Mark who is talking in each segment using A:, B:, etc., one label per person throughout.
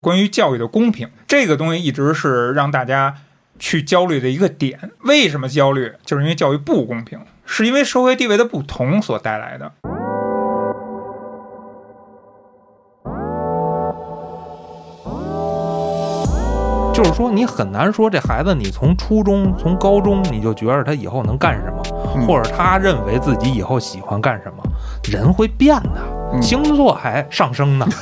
A: 关于教育的公平，这个东西一直是让大家去焦虑的一个点。为什么焦虑？就是因为教育不公平，是因为社会地位的不同所带来的。
B: 就是说，你很难说这孩子，你从初中、从高中，你就觉得他以后能干什么，
C: 嗯
B: 或者他认为自己以后喜欢干什么，人会变的，
C: 嗯
B: 星座还上升呢。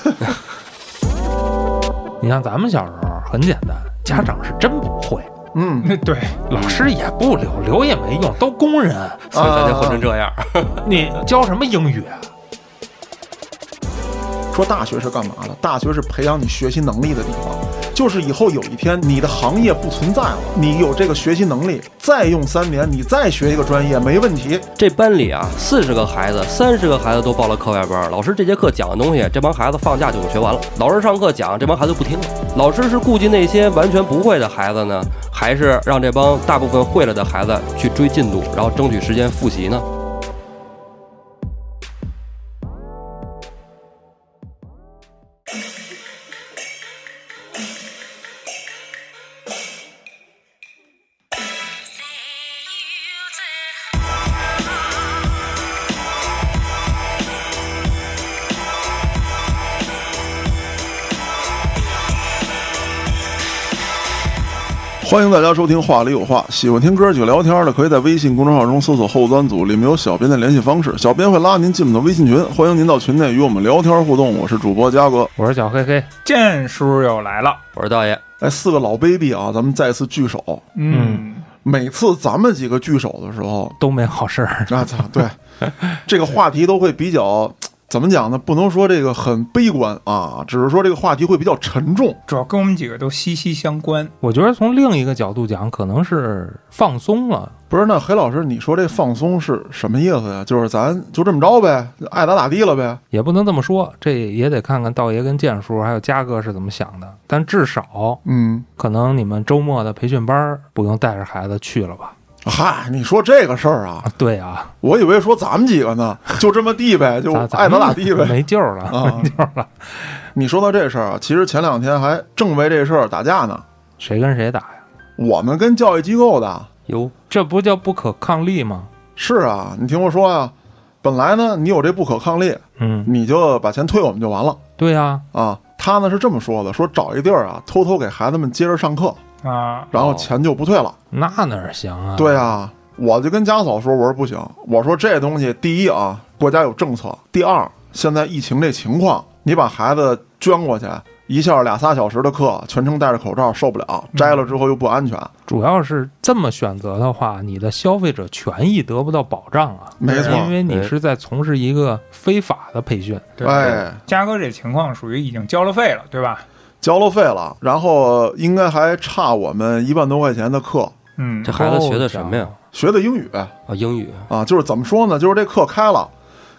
B: 你像咱们小时候很简单，家长是真不会，
C: 嗯，
A: 对，
B: 老师也不留，留也没用，都工人，
D: 所以咱就混成这样。
B: 你教什么英语啊？
C: 说大学是干嘛的？大学是培养你学习能力的地方，就是以后有一天你的行业不存在了，你有这个学习能力，再用三年，你再学一个专业没问题。
D: 这班里啊，四十个孩子，三十个孩子都报了课外班。老师这节课讲的东西，这帮孩子放假就给学完了。老师上课讲，这帮孩子不听了。老师是顾及那些完全不会的孩子呢，还是让这帮大部分会了的孩子去追进度，然后争取时间复习呢？
C: 欢迎大家收听《话里有话》，喜欢听哥几个聊天的，可以在微信公众号中搜索“后端组”，里面有小编的联系方式，小编会拉您进我们的微信群，欢迎您到群内与我们聊天互动。我是主播嘉哥，
B: 我是小黑黑，
A: 剑叔又来了。
D: 我是道爷，
C: 哎，四个老 baby 啊，咱们再次聚首。
A: 嗯，
C: 每次咱们几个聚首的时候，
B: 都没好事儿。
C: 啊操，对，这个话题都会比较怎么讲呢？不能说这个很悲观啊，只是说这个话题会比较沉重。
A: 主要跟我们几个都息息相关。
B: 我觉得从另一个角度讲，可能是放松了。
C: 不是，那黑老师，你说这放松是什么意思呀？就是咱就这么着呗，爱咋咋地了呗。
B: 也不能这么说，这也得看看道爷跟建叔还有嘉哥是怎么想的。但至少
C: 嗯，
B: 可能你们周末的培训班不用带着孩子去了吧？
C: 嗨，你说这个事儿啊，
B: 啊，对啊，
C: 我以为说咱们几个呢，就这么地呗，就爱咋咋地呗。
B: 没救了，
C: 啊
B: 没救了。
C: 你说到这事儿啊，其实前两天还正为这事儿打架呢。
B: 谁跟谁打呀？
C: 我们跟教育机构的，
D: 哟，
B: 这不叫不可抗力吗？
C: 是啊，你听我说啊，本来呢，你有这不可抗力，
B: 嗯，
C: 你就把钱退我们就完了。
B: 对呀、
C: 啊，他呢是这么说的：说找一地儿啊，偷偷给孩子们接着上课，
A: 啊，
C: 然后钱就不退了。
B: 那哪行啊？
C: 对啊，我就跟家嫂说，我说不行，我说这东西，第一啊，国家有政策；第二，现在疫情这情况，你把孩子捐过去，一下俩仨小时的课，全程戴着口罩，受不了，摘了之后又不安全。
B: 主要是这么选择的话，你的消费者权益得不到保障啊。
C: 没错
B: 因为你是在从事一个非法的培训。
A: 对，
C: 哎，
A: 嘉哥这情况属于已经交了费了，对吧？
C: 交了费了，然后应该还差我们一万多块钱的课，
A: 嗯
D: 这，孩子学的什么呀？
C: 学的英语
D: 啊，英语。
C: 啊，就是怎么说呢？就是这课开了。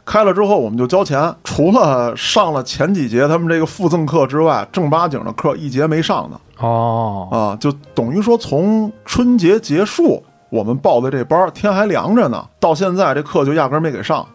C: 开了之后，我们就交钱。除了上了前几节他们这个附赠课之外，正八经的课一节没上呢。
B: 哦，
C: 啊，就等于说从春节结束，我们报的这班儿天还凉着呢，到现在这课就压根儿没给上。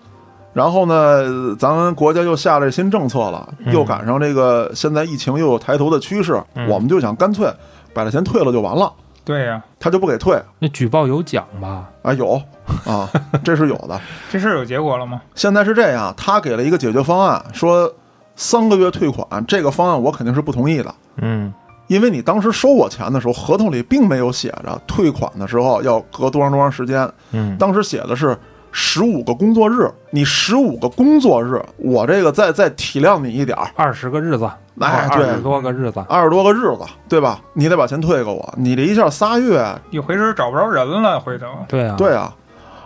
C: 然后呢，咱们国家又下了新政策了，
B: 嗯
C: 又赶上这个现在疫情又有抬头的趋势，
B: 嗯
C: 我们就想干脆把这钱退了就完了，
A: 对呀、
C: 他就不给退
B: 那举报有奖吧？
C: 啊，有啊，这是有的。
A: 这事儿有结果了吗？
C: 现在是这样，他给了一个解决方案，说三个月退款，这个方案我肯定是不同意的。
B: 嗯，
C: 因为你当时收我钱的时候，合同里并没有写着退款的时候要隔多长多长时间，
B: 嗯，
C: 当时写的是十五个工作日。你十五个工作日，我这个再再体谅你一点儿，
B: 二十个日子，
C: 哎对
B: 二十多个日子，
C: 二十多个日子，对吧？你得把钱退给我。你这一下仨月，
A: 你回身找不着人了，回头
B: 对啊，
C: 对啊。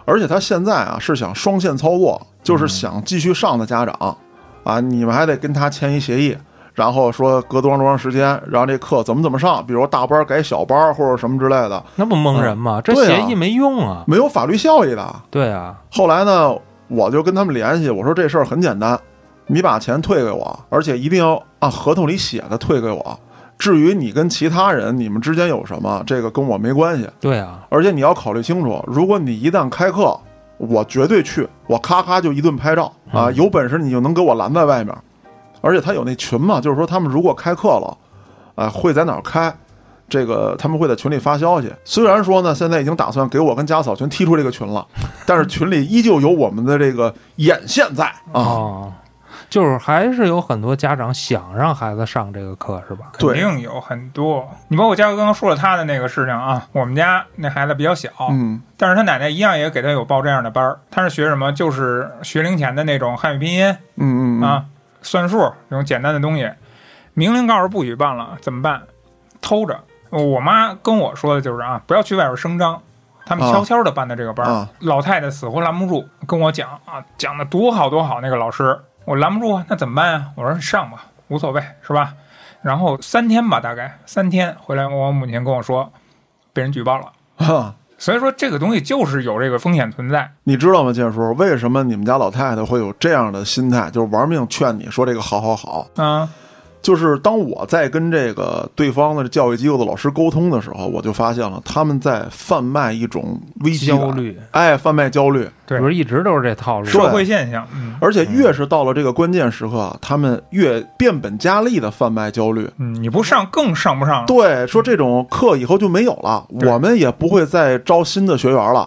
C: 而且他现在啊是想双线操作，就是想继续上的家长啊，你们还得跟他签一协议。然后说隔多长多长时间，然后这课怎么怎么上，比如大班改小班或者什么之类的，
B: 那不蒙人吗？这协议没用啊。
C: 没有法律效益的。
B: 对啊，
C: 后来呢，我就跟他们联系，我说这事儿很简单，你把钱退给我，而且一定要按合同里写的退给我。至于你跟其他人你们之间有什么，这个跟我没关系。
B: 对啊，
C: 而且你要考虑清楚，如果你一旦开课，我绝对去，我咔咔就一顿拍照啊！有本事你就能给我拦在外面。而且他有那群嘛，就是说他们如果开课了，啊、会在哪儿开。这个他们会在群里发消息，虽然说呢，现在已经打算给我跟家嫂全踢出这个群了，但是群里依旧有我们的这个眼线在啊。
B: 哦，就是还是有很多家长想让孩子上这个课，是吧？
A: 肯定有很多。你包括嘉哥刚刚说了他的那个事情啊，我们家那孩子比较小，
C: 嗯
A: 但是他奶奶一样也给他有报这样的班儿。他是学什么？就是学龄前的那种汉语拼音
C: 嗯嗯嗯
A: 啊、算数这种简单的东西。明令告诉不许办了，怎么办？偷着。我妈跟我说的就是啊，不要去外边声张。他们
C: 啊
A: 悄悄的办的这个班，
C: 啊
A: 老太太死活拦不住，跟我讲啊，讲的多好多好。那个老师，我拦不住啊，那怎么办呀？我说你上吧，无所谓，是吧？然后三天吧，大概三天回来，我母亲跟我说，被人举报了。
C: 啊，
A: 所以说这个东西就是有这个风险存在。
C: 你知道吗，建叔？为什么你们家老太太会有这样的心态，就是玩命劝你说这个好好好？
A: 啊，
C: 就是当我在跟这个对方的教育机构的老师沟通的时候，我就发现了他们在贩卖一种危机感
B: 焦，虑，
C: 哎，贩卖焦虑。
A: 对
B: 不是一直都是这套路。
A: 社会现象，嗯
C: 而且越是到了这个关键时刻，他们越变本加厉的贩卖焦虑。
A: 嗯，你不上更上不上。
C: 对，说这种课以后就没有了，
A: 对
C: 我们也不会再招新的学员了。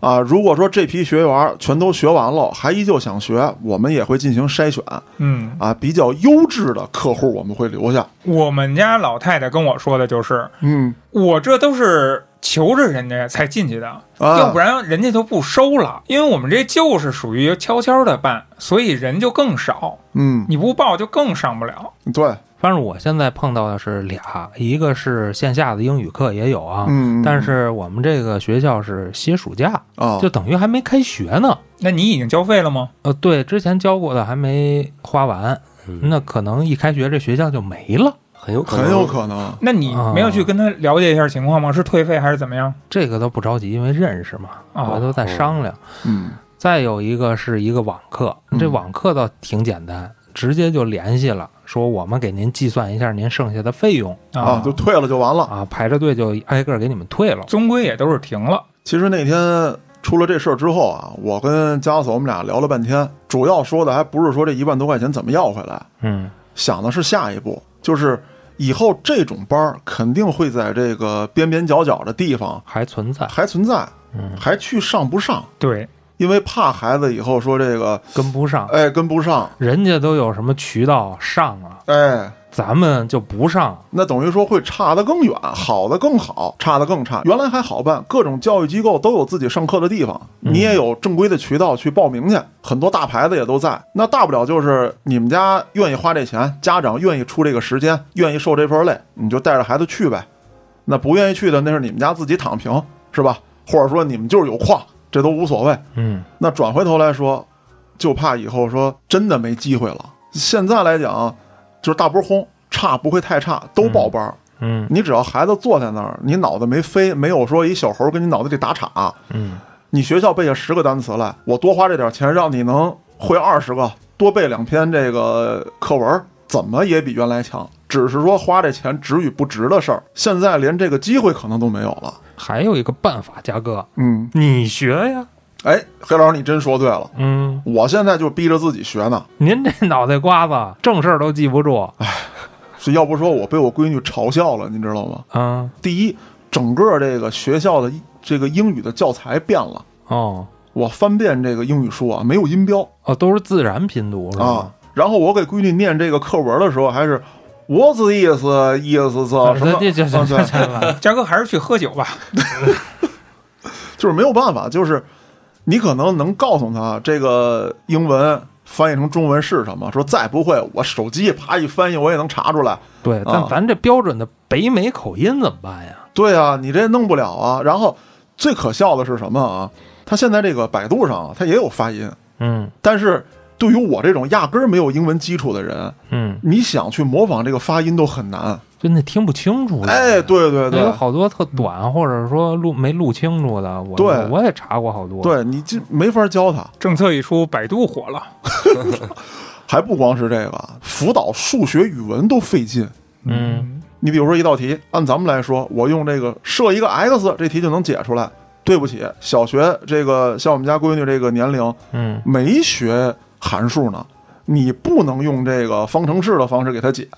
C: 啊，如果说这批学员全都学完了，还依旧想学，我们也会进行筛选
A: 嗯，
C: 啊，比较优质的客户我们会留下。
A: 我们家老太太跟我说的就是，
C: 嗯，
A: 我这都是求着人家才进去的，
C: 啊
A: 要不然人家都不收了。因为我们这就是属于悄悄的办，所以人就更少，
C: 嗯，
A: 你不报就更上不了。
C: 对，
B: 反正我现在碰到的是俩，一个是线下的英语课也有啊，
C: 嗯，
B: 但是我们这个学校是歇暑假，
C: 啊，
B: 就等于还没开学呢。
A: 那你已经交费了吗？
B: 呃，对，之前交过的还没花完，
D: 嗯
B: 那可能一开学这学校就没了。
D: 很有可能，
C: 很有可能。
A: 那你没有去跟他了解一下情况吗？是退费还是怎么样？
B: 这个都不着急，因为认识嘛，
A: 哦
B: 我都在商量。
C: 嗯
B: 再有一个是一个网课，
C: 嗯
B: 这网课倒挺简单，直接就联系了，说我们给您计算一下您剩下的费用
C: 啊，就退了就完了。
B: 啊，排着队就挨个给你们退了。
A: 终归也都是停了。
C: 其实那天出了这事儿之后啊，我跟家嫂我们俩聊了半天，主要说的还不是说这一万多块钱怎么要回来，
B: 嗯，
C: 想的是下一步，就是以后这种班儿肯定会在这个边边角角的地方
B: 还存在，
C: 还存在，
B: 嗯，
C: 还去上不上？
A: 对，
C: 因为怕孩子以后说这个，
B: 跟不上，
C: 哎，跟不上，
B: 人家都有什么渠道上啊，
C: 哎，
B: 咱们就不上。
C: 那等于说会差得更远，好的更好，差的更差。原来还好办，各种教育机构都有自己上课的地方，
B: 嗯
C: 你也有正规的渠道去报名去，很多大牌子也都在。那大不了就是你们家愿意花这钱，家长愿意出这个时间，愿意受这份累，你就带着孩子去呗。那不愿意去的，那是你们家自己躺平，是吧？或者说你们就是有矿，这都无所谓。
B: 嗯，
C: 那转回头来说，就怕以后说真的没机会了。现在来讲，就是大波轰，差不会太差，都报班儿。
B: 嗯
C: 你只要孩子坐在那儿，你脑子没飞，没有说一小猴跟你脑子里打岔，
B: 嗯，
C: 你学校背下十个单词来，我多花这点钱让你能会二十个，多背两篇这个课文，怎么也比原来强。只是说花这钱值与不值的事儿，现在连这个机会可能都没有了。
B: 还有一个办法，嘉哥，
C: 嗯，
B: 你学呀。
C: 哎，黑老师，你真说对了，
B: 嗯，
C: 我现在就逼着自己学呢。
B: 您这脑袋瓜子正事儿都记不住。
C: 是要不说我被我闺女嘲笑了，你知道吗？
B: 嗯，
C: 第一，整个这个学校的这个英语的教材变了，
B: 哦
C: 我翻遍这个英语书啊，没有音标
B: 哦，都是自然拼读是吧
C: 啊？。然后我给闺女念这个课文的时候，还是 What's the 意思意思是什么？
B: 这这这
C: 啊对
B: 这这
A: 嘉哥还是去喝酒吧。
C: 就是没有办法，就是你可能能告诉他这个英文翻译成中文是什么，说再不会，我手机啪一翻译，我也能查出来。
B: 对，但
C: 啊
B: 咱这标准的北美口音怎么办呀？
C: 对啊，你这弄不了啊。然后最可笑的是什么啊？他现在这个百度上啊，它也有发音，
B: 嗯
C: 但是对于我这种压根儿没有英文基础的人，
B: 嗯，
C: 你想去模仿这个发音都很难。
B: 就那听不清楚的。
C: 哎，对对
B: 对有，好多特短，或者说录没录清楚的，我
C: 对
B: 我也查过好多。，
C: 对你这没法教他。
A: 政策一出，百度火了。
C: 还不光是这个，辅导数学、语文都费劲。
B: 嗯
C: 你比如说一道题，按咱们来说，我用这个设一个 x，这题就能解出来。对不起，小学这个像我们家闺女这个年龄
B: 嗯
C: 没学函数呢，你不能用这个方程式的方式给它解。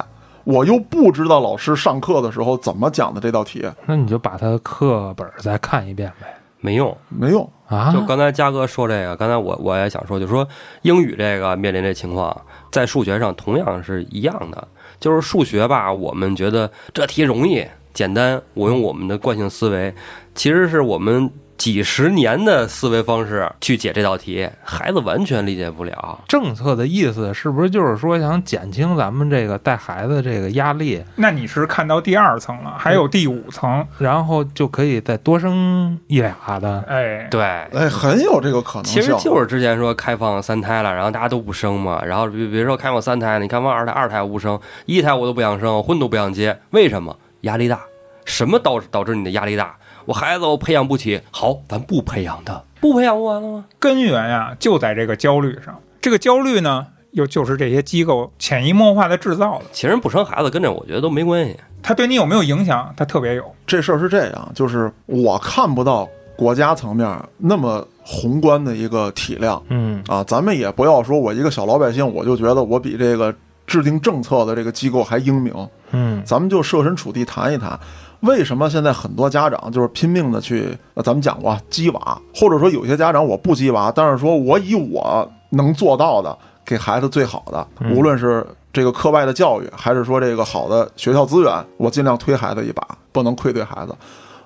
C: 我又不知道老师上课的时候怎么讲的这道题，
B: 那你就把他课本再看一遍呗。
D: 没用。
C: 没用。
B: 啊
D: 就，刚才嘉哥说这个，刚才我我也想说，就是说英语这个面临这情况，在数学上同样是一样的。就是数学吧，我们觉得这题容易简单，我用我们的惯性思维，其实是我们几十年的思维方式去解这道题，孩子完全理解不了。
B: 政策的意思是不是就是说想减轻咱们这个带孩子这个压力，
A: 那你是看到第二层了，还有第五层，
B: 然后就可以再多生一俩的？
A: 哎，
D: 对，
C: 哎，很有这个可能性。
D: 其实就是之前说开放三胎了，然后大家都不生嘛，然后比比如说开放三胎，你开放二胎，二胎我不生，一胎我都不想生，婚都不想结，为什么？压力大。什么导导致你的压力大？我孩子我培养不起，好，咱不培养他，不培养不完了吗？
A: 根源呀就在这个焦虑上。这个焦虑呢，又就是这些机构潜移默化的制造的。
D: 其实不生孩子跟这我觉得都没关系。
A: 他对你有没有影响？他特别有。
C: 这事儿是这样，就是我看不到国家层面那么宏观的一个体量
B: 嗯
C: 啊，咱们也不要说我一个小老百姓，我就觉得我比这个制定政策的这个机构还英明。
B: 嗯
C: 咱们就设身处地谈一谈，为什么现在很多家长就是拼命的去，呃咱们讲过鸡娃，或者说有些家长我不鸡娃，但是说我以我能做到的给孩子最好的，
B: 嗯
C: 无论是这个课外的教育，还是说这个好的学校资源，我尽量推孩子一把，不能愧对孩子。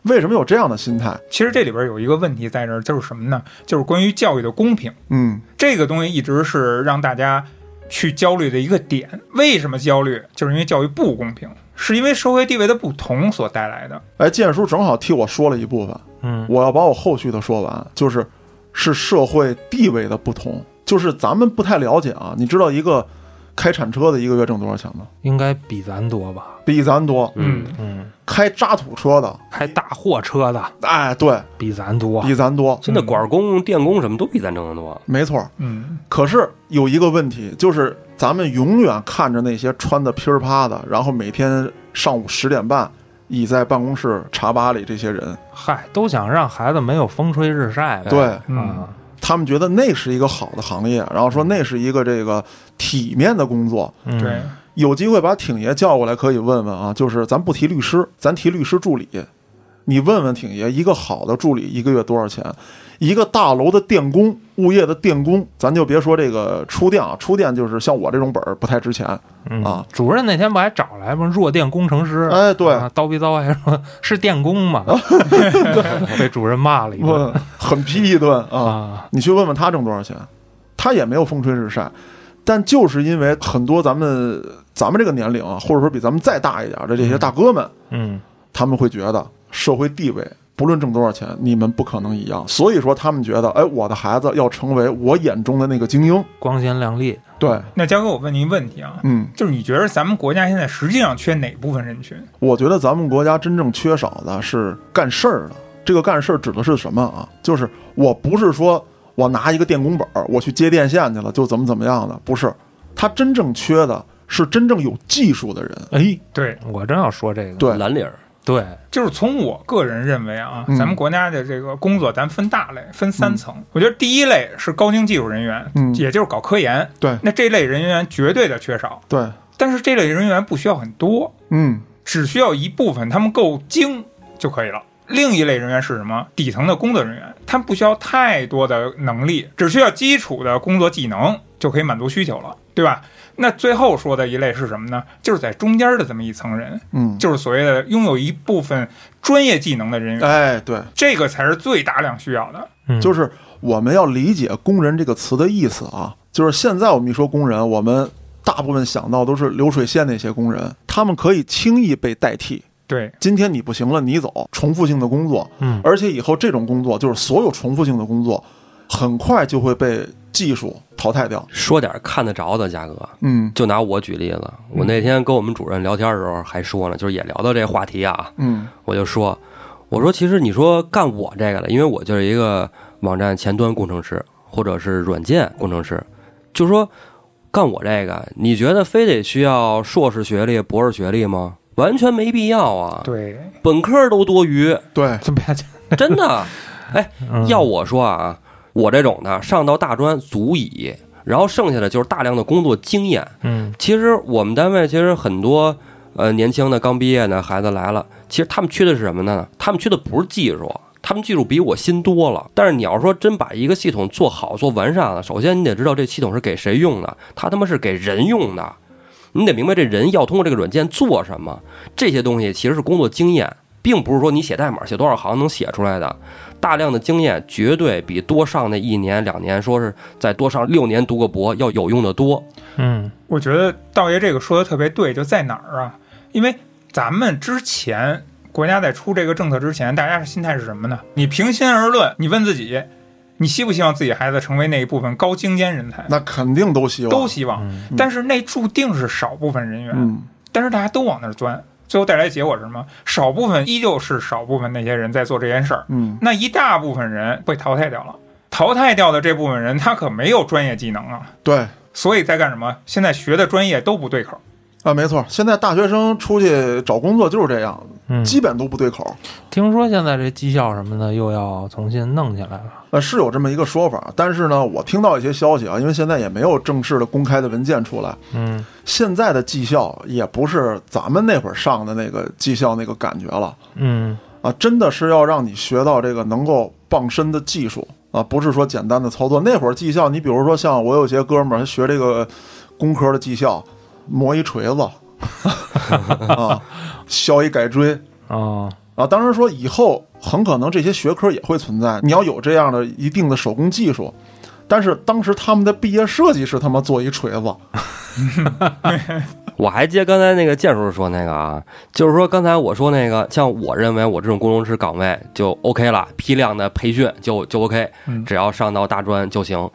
C: 为什么有这样的心态？
A: 其实这里边有一个问题在这儿，就是什么呢？就是关于教育的公平。
C: 嗯
A: 这个东西一直是让大家去焦虑的一个点。为什么焦虑？就是因为教育不公平，是因为社会地位的不同所带来的。
C: 哎，建叔正好替我说了一部分，
B: 嗯
C: 我要把我后续的说完，就是是社会地位的不同，就是咱们不太了解啊。你知道一个开铲车的一个月挣多少钱吗？
B: 应该比咱多吧？
C: 比咱多。
A: 嗯，
B: 嗯，
C: 开渣土车的，
B: 开大货车的
C: 哎，对
B: 比咱多。
C: 比咱多，
D: 现在管工、电工什么都比咱挣得多。
C: 没错。
A: 嗯，
C: 可是有一个问题，就是咱们永远看着那些穿的噼儿啪的，然后每天上午十点半倚在办公室茶吧里这些人，
B: 嗨，都想让孩子没有风吹日晒呗。
C: 对
A: 嗯。
B: 啊，
C: 他们觉得那是一个好的行业，然后说那是一个这个体面的工作。
B: 嗯。
A: 对，
C: 有机会把挺爷叫过来，可以问问啊，就是咱不提律师，咱提律师助理，你问问挺爷，一个好的助理一个月多少钱？一个大楼的电工，物业的电工，咱就别说这个出电啊，出电就是像我这种本儿不太值钱。
B: 嗯
C: 啊，
B: 主任那天不还找来吗？弱电工程师。
C: 哎，对，
B: 啊，叨逼叨还说是电工嘛？被主任骂了一顿
C: 狠批一顿啊！
B: 啊。
C: 你去问问他挣多少钱，他也没有风吹日晒，但就是因为很多咱们咱们这个年龄啊，或者说比咱们再大一点的这些大哥们，
B: 嗯
C: 他们会觉得社会地位不论挣多少钱，你们不可能一样，所以说他们觉得，哎，我的孩子要成为我眼中的那个精英。
B: 光鲜亮丽。
C: 对，
A: 那江哥，我问您一个问题啊，
C: 嗯，
A: 就是你觉得咱们国家现在实际上缺哪部分人群？
C: 我觉得咱们国家真正缺少的是干事儿的。这个干事儿指的是什么啊？就是我不是说我拿一个电工本儿，我去接电线去了，就怎么怎么样的，不是。他真正缺的是真正有技术的人。
B: 哎，
A: 对，
B: 我正要说这个。
C: 对，
D: 蓝领儿，
B: 对，
A: 就是从我个人认为啊，
C: 嗯
A: 咱们国家的这个工作咱分大类，分三层。我觉得第一类是高精技术人员，
C: 嗯
A: 也就是搞科研。
C: 对
A: 那这类人员绝对的缺少，
C: 对，
A: 但是这类人员不需要很多，
C: 嗯，
A: 只需要一部分，他们够精就可以了。另一类人员是什么？底层的工作人员，他们不需要太多的能力，只需要基础的工作技能就可以满足需求了，对吧？那最后说的一类是什么呢？就是在中间的这么一层人，
C: 嗯，
A: 就是所谓的拥有一部分专业技能的人员，
C: 哎，对，
A: 这个才是最大量需要的。
B: 嗯
C: 就是我们要理解“工人”这个词的意思啊。就是现在我们一说工人，我们大部分想到都是流水线那些工人，他们可以轻易被代替。
A: 对，
C: 今天你不行了，你走，重复性的工作，
B: 嗯
C: 而且以后这种工作就是所有重复性的工作，很快就会被技术淘汰掉。
D: 说点看得着的，价格。
C: 嗯
D: 就拿我举例子，我那天跟我们主任聊天的时候还说呢，就是也聊到这话题啊，
C: 嗯
D: 我就说，我说其实你说干我这个的，因为我就是一个网站前端工程师或者是软件工程师，就说干我这个，你觉得非得需要硕士学历、博士学历吗？完全没必要啊，
A: 对，
D: 本科都多余，
C: 对。
D: 真的。哎，
B: 嗯
D: 要我说啊，我这种的上到大专足矣，然后剩下的就是大量的工作经验。
B: 嗯
D: 其实我们单位其实很多呃年轻的刚毕业的孩子来了，其实他们缺的是什么呢？他们缺的不是技术，他们技术比我新多了。但是你要说真把一个系统做好、做完善了，首先你得知道这系统是给谁用的，它他妈是给人用的，你得明白这人要通过这个软件做什么。这些东西其实是工作经验，并不是说你写代码写多少行能写出来的。大量的经验绝对比多上那一年两年，说是再多上六年读个博要有用的多。
B: 嗯
A: 我觉得道爷这个说的特别对，就在哪儿啊？因为咱们之前国家在出这个政策之前，大家的心态是什么呢？你平心而论，你问自己，你希不希望自己孩子成为那一部分高精尖人才？
C: 那肯定都希望，
A: 都希望，
B: 嗯
A: 但是那注定是少部分人员，
C: 嗯，
A: 但是大家都往那儿钻，最后带来的结果是什么？少部分依旧是少部分那些人在做这件事儿，
C: 嗯，
A: 那一大部分人被淘汰掉了。淘汰掉的这部分人，他可没有专业技能啊，
C: 对
A: 所以在干什么？现在学的专业都不对口。
C: 啊，没错，现在大学生出去找工作就是这样，
B: 嗯，
C: 基本都不对口。
B: 听说现在这绩效什么的又要重新弄起来了。
C: 呃，是有这么一个说法，但是呢，我听到一些消息啊，因为现在也没有正式的公开的文件出来，
B: 嗯
C: 现在的绩效也不是咱们那会儿上的那个绩效那个感觉了
B: 嗯
C: 啊，真的是要让你学到这个能够傍身的技术啊，不是说简单的操作。那会儿绩效，你比如说像我有些哥们儿他学这个工科的绩效，磨一锤子 啊，削一改锥，
B: 啊
C: 啊，当然说以后很可能这些学科也会存在，你要有这样的一定的手工技术。但是当时他们的毕业设计是他妈做一锤子，
D: 我还接刚才那个建叔说那个啊，就是说刚才我说那个，像我认为我这种工程师岗位就 OK 了，批量的培训就就 OK，
A: 嗯
D: 只要上到大专就行。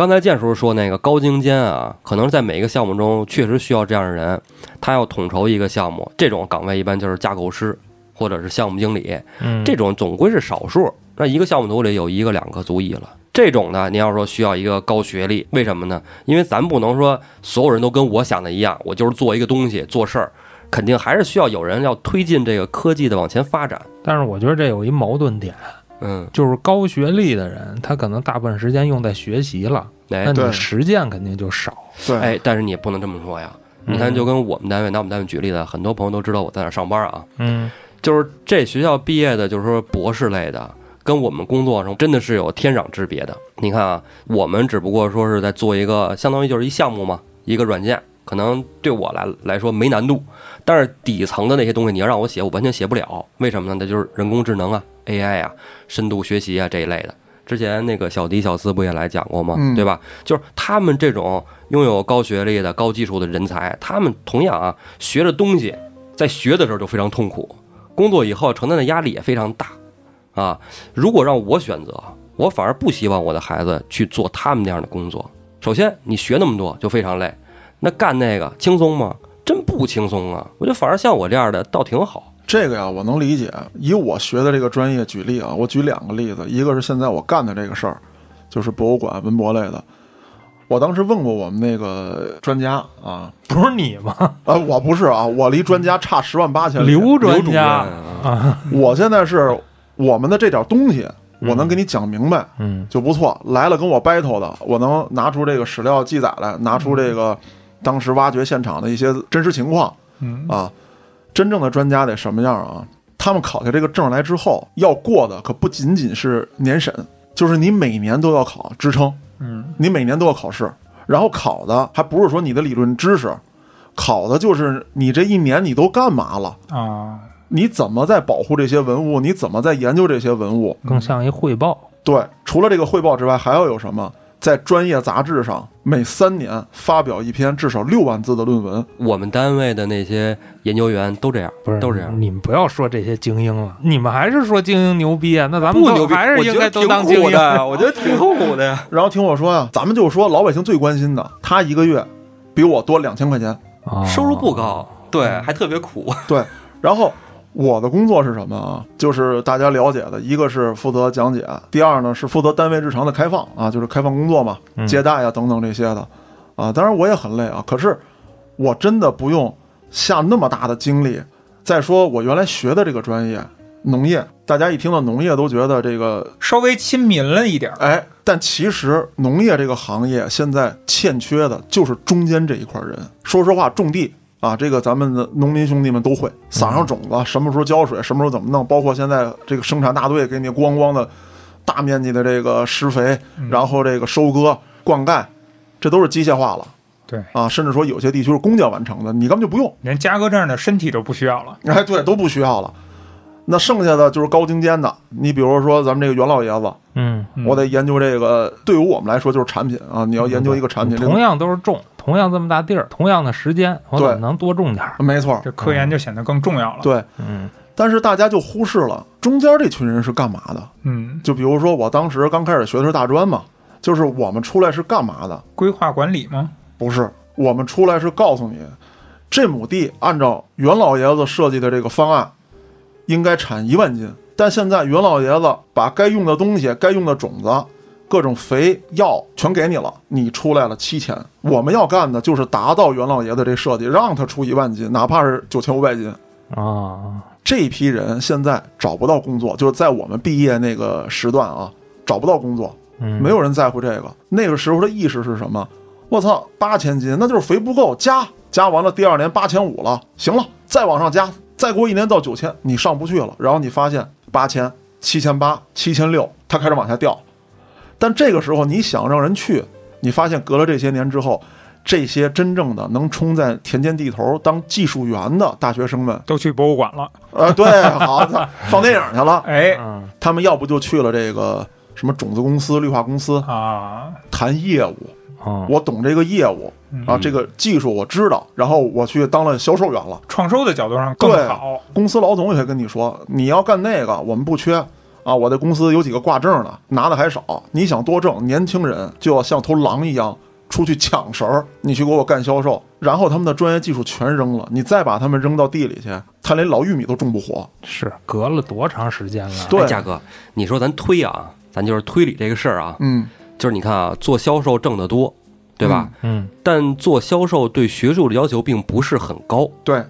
D: 刚才建叔说那个高精尖啊，可能在每一个项目中确实需要这样的人，他要统筹一个项目，这种岗位一般就是架构师或者是项目经理，
B: 嗯，
D: 这种总归是少数。那一个项目组里有一个两个足矣了。这种呢，您要说需要一个高学历，为什么呢？因为咱不能说所有人都跟我想的一样，我就是做一个东西做事儿，肯定还是需要有人要推进这个科技的往前发展。
B: 但是我觉得这有一矛盾点，
D: 嗯，
B: 就是高学历的人，他可能大部分时间用在学习了，
D: 哎
B: 那你实践肯定就少。
C: 对，
D: 哎，但是你也不能这么说呀。你看，就跟我们单位拿我们单位举例子，很多朋友都知道我在哪上班啊，
B: 嗯
D: 就是这学校毕业的，就是说博士类的，跟我们工作上真的是有天壤之别的。你看啊，我们只不过说是在做一个，相当于就是一项目嘛，一个软件，可能对我来来说没难度，但是底层的那些东西，你要让我写，我完全写不了。为什么呢？那就是人工智能啊、AI 啊、深度学习啊这一类的。之前那个小迪、小斯不也来讲过吗？
C: 嗯
D: 对吧？就是他们这种拥有高学历的、高技术的人才，他们同样啊，学的东西在学的时候就非常痛苦，工作以后承担的压力也非常大啊。如果让我选择，我反而不希望我的孩子去做他们那样的工作。首先，你学那么多就非常累，那干那个轻松吗？真不轻松啊！我觉得反而像我这样的倒挺好。
C: 这个呀，我能理解。以我学的这个专业举例啊，我举两个例子，一个是现在我干的这个事儿，就是博物馆文博类的。我当时问过我们那个专家啊，
B: 不是你吗？
C: 啊，我不是啊，我离专家差十万八千里。
B: 刘专家
C: 我现在是我们的这点东西，我能给你讲明白
B: 嗯
C: 就不错。来了跟我 battle 的，我能拿出这个史料记载来，拿出这个当时挖掘现场的一些真实情况
A: 嗯
C: 啊。真正的专家得什么样啊？他们考下这个证来之后，要过的可不仅仅是年审，就是你每年都要考职称，
A: 嗯
C: 你每年都要考试，然后考的还不是说你的理论知识，考的就是你这一年你都干嘛了。
A: 啊，
C: 你怎么在保护这些文物？你怎么在研究这些文物？
B: 更像一汇报。
C: 对，除了这个汇报之外，还要有什么？在专业杂志上每三年发表一篇至少六万字的论文。
D: 我们单位的那些研究员都这样，
B: 不是，
D: 都这样。
B: 你们不要说这些精英了，你们还是说精英牛逼啊？那咱们
D: 不牛逼，
B: 还是应该都当精英。
D: 的，我觉得挺痛苦的呀。
C: 然后听我说呀，咱们就说老百姓最关心的，他一个月比我多两千块钱，
B: 哦
D: 收入不高，对，还特别苦。
C: 对。然后我的工作是什么啊？就是大家了解的，一个是负责讲解，第二呢是负责单位日常的开放啊，就是开放工作嘛，
B: 嗯
C: 接待啊等等这些的啊。当然我也很累啊，可是我真的不用下那么大的精力。再说我原来学的这个专业农业，大家一听到农业都觉得这个
A: 稍微亲民了一点儿。
C: 哎，但其实农业这个行业现在欠缺的就是中间这一块人。说实话，种地啊，这个咱们的农民兄弟们都会撒上种子，什么时候浇水，什么时候怎么弄，包括现在这个生产大队给你咣咣的大面积的这个施肥，然后这个收割、灌溉，这都是机械化了
A: 对，
C: 啊，甚至说有些地区是工匠完成的，你根本就不用，
A: 连加哥这样的身体都不需要了。
C: 哎，对，都不需要了。那剩下的就是高精尖的，你比如说咱们这个袁老爷子，
B: 嗯，
A: 嗯
C: 我得研究这个，对于我们来说就是产品啊，你要研究一个产品，这个
B: 同样都是种，同样这么大地儿，同样的时间，我怎么能多种点儿？
C: 没错，
A: 这科研就显得更重要了。，
C: 对。
B: 嗯
C: 但是大家就忽视了中间这群人是干嘛的。
A: 嗯，
C: 就比如说我当时刚开始学的是大专嘛，就是我们出来是干嘛的？
A: 规划管理吗？
C: 不是，我们出来是告诉你，这亩地按照袁老爷子设计的这个方案，应该产一万斤。但现在袁老爷子把该用的东西、该用的种子、各种肥药全给你了，你出来了七千。我们要干的就是达到袁老爷的这设计，让他出一万斤，哪怕是九千五百斤。
B: 啊，
C: 这批人现在找不到工作，就是在我们毕业那个时段啊，找不到工作，
B: 嗯，
C: 没有人在乎这个。那个时候的意识是什么？我操，八千斤，那就是肥不够，加加完了，第二年八千五了，行了，再往上加，再过一年到九千，你上不去了。然后你发现八千、七千八、七千六，它开始往下掉。但这个时候你想让人去，你发现隔了这些年之后，这些真正的能冲在田间地头当技术员的大学生们，
A: 都去博物馆了。
C: 呃，对，好，操 放电影去了。
A: 哎
B: 嗯
C: 他们要不就去了这个什么种子公司、绿化公司
A: 啊，
C: 谈业务，
B: 哦，
C: 我懂这个业务啊，这个技术我知道，然后我去当了销售员了。
A: 创收的角度上更好。
C: 公司老总也会跟你说，你要干那个，我们不缺啊，我的公司有几个挂证的，拿的还少。你想多挣，年轻人就要像头狼一样出去抢食儿，你去给我干销售，然后他们的专业技术全扔了，你再把他们扔到地里去，他连老玉米都种不活。
B: 是隔了多长时间了？
C: 对
D: 哎，嘉哥，你说咱推啊，咱就是推理这个事儿啊，
C: 嗯，
D: 就是你看啊，做销售挣得多，对吧？
B: 嗯
D: 但做销售对学术的要求并不是很高。
C: 对，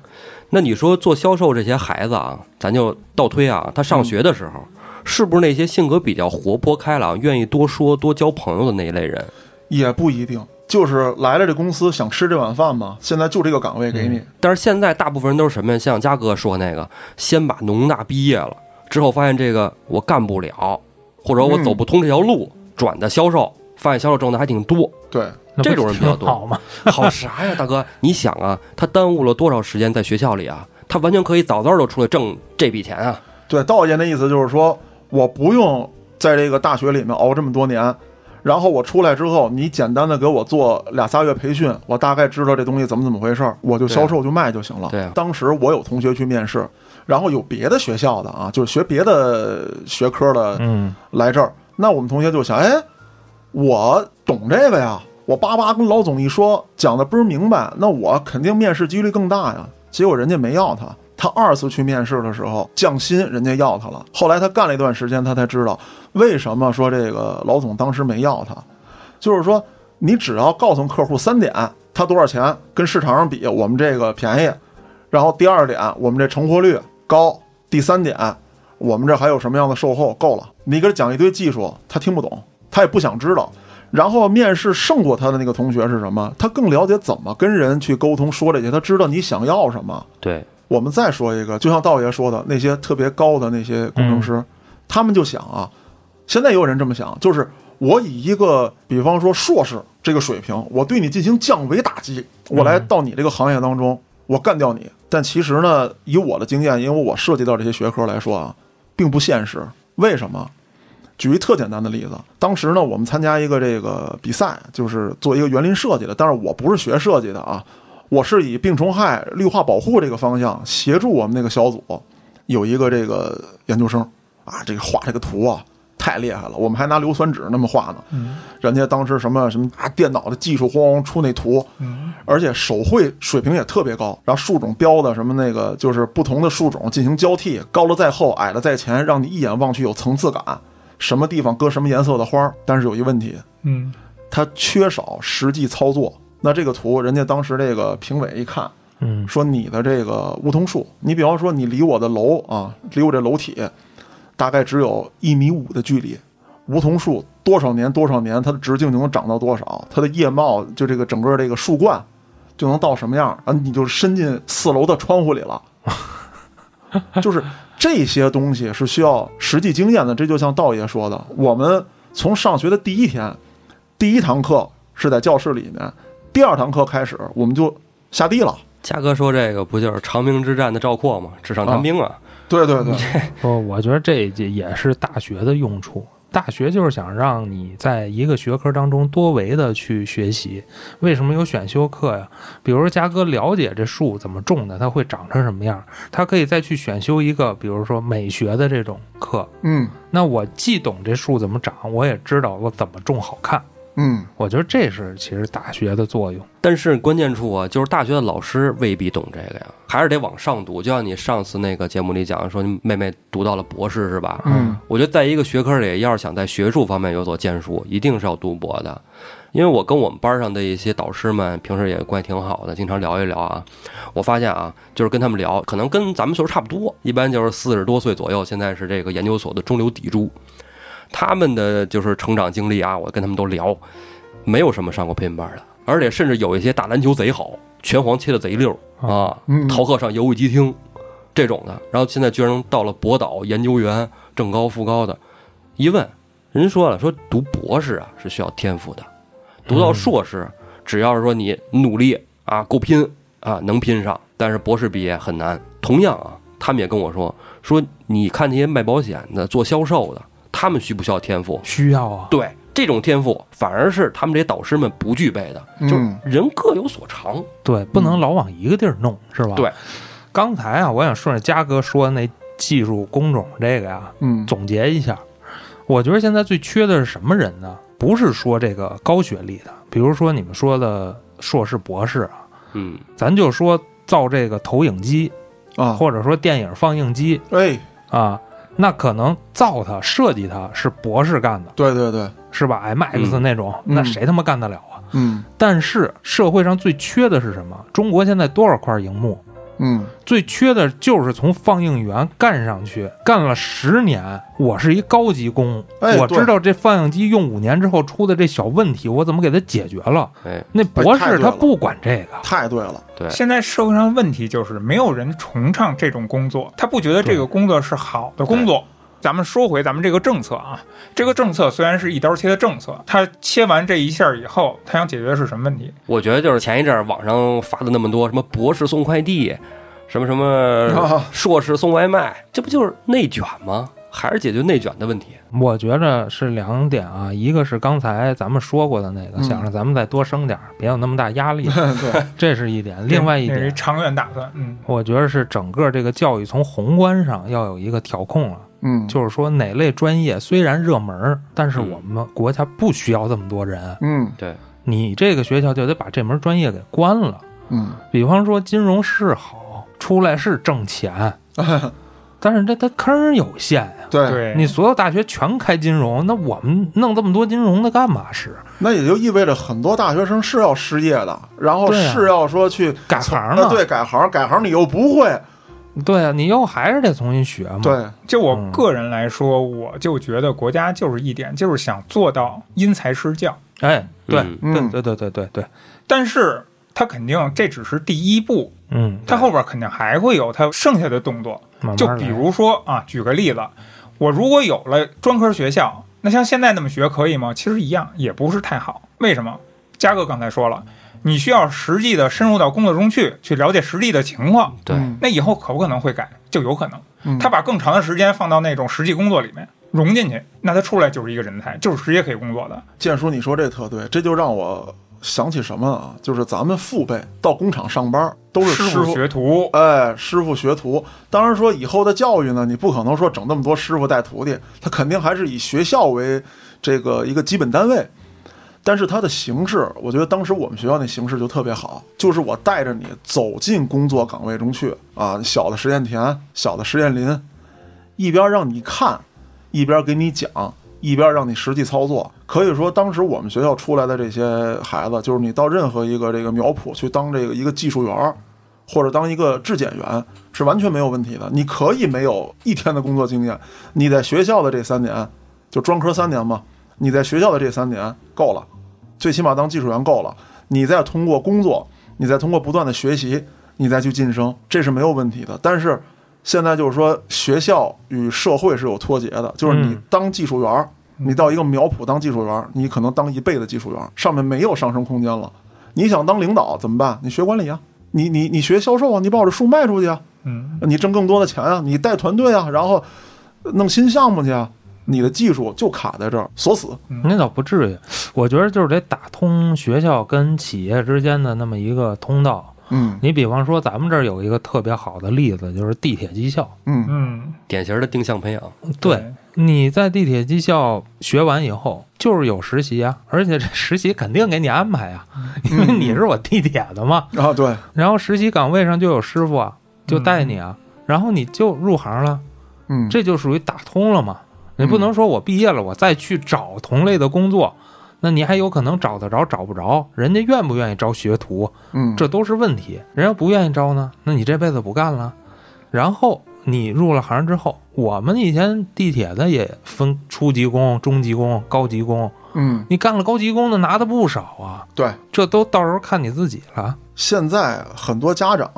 D: 那你说做销售这些孩子啊，咱就倒推啊，他上学的时候，是不是那些性格比较活泼开朗、愿意多说、多交朋友的那一类人？
C: 也不一定，就是来了这公司想吃这碗饭嘛，现在就这个岗位给你。
D: 但是现在大部分人都是什么呀？像嘉哥说那个，先把农大毕业了之后，发现这个我干不了，或者我走不通这条路，转的销售，发现销售挣的还挺多，
C: 对，
D: 这种人比较多
B: 好吗？
D: 好啥呀，大哥？你想啊，他耽误了多少时间在学校里啊？他完全可以早早就出来挣这笔钱啊！
C: 对，道爷的意思就是说，我不用在这个大学里面熬这么多年，然后我出来之后，你简单的给我做俩仨月培训，我大概知道这东西怎么怎么回事儿，我就销售就卖就行了。
D: 对啊
C: 当时我有同学去面试，然后有别的学校的啊，就是学别的学科的
B: 嗯
C: 来这儿，那我们同学就想，哎，我懂这个呀，我叭叭跟老总一说，讲的倍儿明白，那我肯定面试几率更大呀。结果人家没要他，他二次去面试的时候降薪，人家要他了。后来他干了一段时间，他才知道为什么说这个老总当时没要他，就是说你只要告诉客户三点，他多少钱跟市场上比，我们这个便宜。然后第二点，我们这成活率高；第三点，我们这还有什么样的售后够了。你给他讲一堆技术，他听不懂，他也不想知道。然后面试胜过他的那个同学是什么？他更了解怎么跟人去沟通说这些，他知道你想要什么。
D: 对，
C: 我们再说一个，就像道爷说的，那些特别高的那些工程师，他们就想啊，现在也有人这么想，就是我以一个比方说硕士这个水平，我对你进行降维打击，我来到你这个行业当中，我干掉你。但其实呢，以我的经验，因为我涉及到这些学科来说啊，并不现实。为什么？举一特简单的例子，当时呢，我们参加一个这个比赛，就是做一个园林设计的，但是我不是学设计的啊，我是以病虫害、绿化保护这个方向协助我们那个小组，有一个这个研究生啊，这个画这个图啊太厉害了，我们还拿硫酸纸那么画呢。
A: 嗯
C: 人家当时什么什么啊，电脑的技术咣咣出那图，
A: 嗯
C: 而且手绘水平也特别高，然后树种标的什么那个就是不同的树种进行交替，高了在后，矮了在前，让你一眼望去有层次感，什么地方搁什么颜色的花儿。但是有一问题，
A: 嗯
C: 它缺少实际操作。那这个图，人家当时这个评委一看，
B: 嗯
C: 说你的这个梧桐树，你比方说你离我的楼啊，离我这楼体大概只有一米五的距离，梧桐树多少年多少年，它的直径就能长到多少，它的叶茂就这个整个这个树冠就能到什么样啊？你就伸进四楼的窗户里了。就是这些东西是需要实际经验的。这就像道爷说的，我们从上学的第一天，第一堂课是在教室里面，第二堂课开始我们就下地了。
D: 嘉哥说这个不就是长平之战的赵括吗？纸上谈兵啊！
C: 对对对，
B: 不，我觉得这也是大学的用处。大学就是想让你在一个学科当中多维的去学习。为什么有选修课呀？比如说嘉哥了解这树怎么种的，它会长成什么样，他可以再去选修一个，比如说美学的这种课。
C: 嗯
B: 那我既懂这树怎么长，我也知道我怎么种好看。
C: 嗯，
B: 我觉得这是其实大学的作用。
D: 但是关键处啊，就是大学的老师未必懂这个呀，还是得往上读。就像你上次那个节目里讲说，你妹妹读到了博士是吧？
C: 嗯，
D: 我觉得在一个学科里，要是想在学术方面有所建树，一定是要读博的。因为我跟我们班上的一些导师们平时也关系挺好的，经常聊一聊啊。我发现啊，就是跟他们聊，可能跟咱们岁数差不多，一般就是四十多岁左右，现在是这个研究所的中流砥柱。他们的就是成长经历啊，我跟他们都聊，没有什么上过培训班的，而且甚至有一些打篮球贼好，拳皇切的贼溜啊，
C: 嗯
D: 逃课上游戏机厅这种的，然后现在居然到了博导研究员，正高副高的，一问人说了，说读博士啊是需要天赋的，读到硕士，只要是说你努力啊够拼啊能拼上，但是博士毕业很难。同样啊，他们也跟我说说，你看那些卖保险的、做销售的，他们需不需要天赋？
B: 需要啊，
D: 对，这种天赋反而是他们这些导师们不具备的，就人各有所长。
B: 对，不能老往一个地儿弄，是吧？
D: 对。
B: 刚才啊，我想顺着嘉哥说的那技术工种这个呀，
C: 嗯
B: 总结一下，我觉得现在最缺的是什么人呢？不是说这个高学历的，比如说你们说的硕士、博士啊，
D: 嗯，
B: 咱就说造这个投影机，
C: 啊，
B: 或者说电影放映机
C: 哎，
B: 啊，那可能造它、设计它是博士干的，
C: 对对对，
B: 是吧？IMAX
D: 嗯
B: 那种，
C: 嗯
B: 那谁他妈干得了啊？
C: 嗯
B: 但是社会上最缺的是什么？中国现在多少块荧幕？
C: 嗯。
B: 最缺的就是从放映员干上去，干了十年，我是一高级工，
C: 哎
B: 我知道这放映机用五年之后出的这小问题，我怎么给它解决了。
D: 哎，
B: 那博士他不管这个，
C: 太对了，
D: 对，
A: 现在社会上的问题就是没有人崇尚这种工作，他不觉得这个工作是好的工作。咱们说回咱们这个政策啊，这个政策虽然是一刀切的政策，它切完这一下以后，它想解决的是什么问题？
D: 我觉得就是前一阵儿网上发的那么多什么博士送快递，什么什么
C: 啊
D: 硕士送外卖，这不就是内卷吗？还是解决内卷的问题？
B: 我觉着是两点啊，一个是刚才咱们说过的那个，
C: 嗯
B: 想让咱们再多生点儿，别有那么大压力，
C: 对，
B: 这是一点。另外一点，
A: 长远打算，嗯，
B: 我觉得是整个这个教育从宏观上要有一个调控了。
C: 嗯。
B: 就是说哪类专业虽然热门，但是
D: 嗯。
B: 我们国家不需要这么多人，
C: 嗯。
D: 对，
B: 你这个学校就得把这门专业给关了。
C: 嗯，
B: 比方说金融是好，出来是挣钱，但是这它坑儿有限呀、
C: 对，
A: 对，
B: 你所有大学全开金融，那我们弄这么多金融的干嘛使？
C: 那也就意味着很多大学生是要失业的，然后是要说去
B: 改行
C: 啊，
B: 呢？
C: 对，改行，改行你又不会，
B: 对啊，你又还是得重新学嘛。，
C: 对，
A: 就我
B: 嗯
A: 个人来说，我就觉得国家就是一点，就是想做到因材施教，
B: 哎，对，
D: 嗯
C: 嗯
B: 对对对对对对，
A: 但是他肯定这只是第一步，
B: 嗯，
A: 他后边肯定还会有他剩下的动作。
B: 慢慢
A: 就比如说啊，举个例子，我如果有了专科学校，那像现在那么学可以吗？其实一样，也不是太好。为什么？嘉哥刚才说了，你需要实际的深入到工作中去，去了解实际的情况。
D: 对，
C: 嗯
A: 那以后可不可能会改？就有可能，
C: 嗯
A: 他把更长的时间放到那种实际工作里面融进去，那他出来就是一个人才，就是直接可以工作的。
C: 建叔，你说这特对，这就让我想起什么啊？就是咱们父辈到工厂上班都是
A: 师
C: 师傅
A: 学徒，
C: 哎，师傅学徒。当然说以后的教育呢，你不可能说整那么多师傅带徒弟，他肯定还是以学校为这个一个基本单位。但是它的形式，我觉得当时我们学校那形式就特别好，就是我带着你走进工作岗位中去啊，小的实验田，小的实验林，一边让你看，一边给你讲，一边让你实际操作。可以说，当时我们学校出来的这些孩子，就是你到任何一个这个苗圃去当这个一个技术员儿，或者当一个质检员，是完全没有问题的。你可以没有一天的工作经验，你在学校的这三年，就专科三年嘛，你在学校的这三年够了，最起码当技术员够了。你再通过工作，你再通过不断的学习，你再去晋升，这是没有问题的。但是现在就是说，学校与社会是有脱节的，就是你
B: 嗯
C: 当技术员儿，你到一个苗圃当技术员，你可能当一辈子技术员，上面没有上升空间了。你想当领导怎么办？你学管理啊，你你你学销售啊，你把我这书卖出去啊，
A: 嗯，
C: 你挣更多的钱啊，你带团队啊，然后弄新项目去啊，你的技术就卡在这儿，锁死。
B: 那倒不至于，我觉得就是得打通学校跟企业之间的那么一个通道。
C: 嗯
B: 你比方说，咱们这儿有一个特别好的例子，就是地铁技校。
C: 嗯
A: 嗯，
D: 典型的定向培养。
B: 对，你在地铁技校学完以后，就是有实习啊，而且这实习肯定给你安排啊，因为你是我地铁的嘛。
C: 啊，对，
B: 然后实习岗位上就有师傅啊，就带你啊，然后你就入行了，
C: 嗯，
B: 这就属于打通了嘛。你不能说我毕业了，我再去找同类的工作，那你还有可能找得着，找不着，人家愿不愿意招学徒，
C: 嗯
B: 这都是问题。人家不愿意招呢，那你这辈子不干了。然后你入了行之后，我们以前地铁的也分初级工、中级工、高级工，
C: 嗯，
B: 你干了高级工的拿的不少啊，
C: 对。
B: 这都到时候看你自己了。
C: 现在很多家长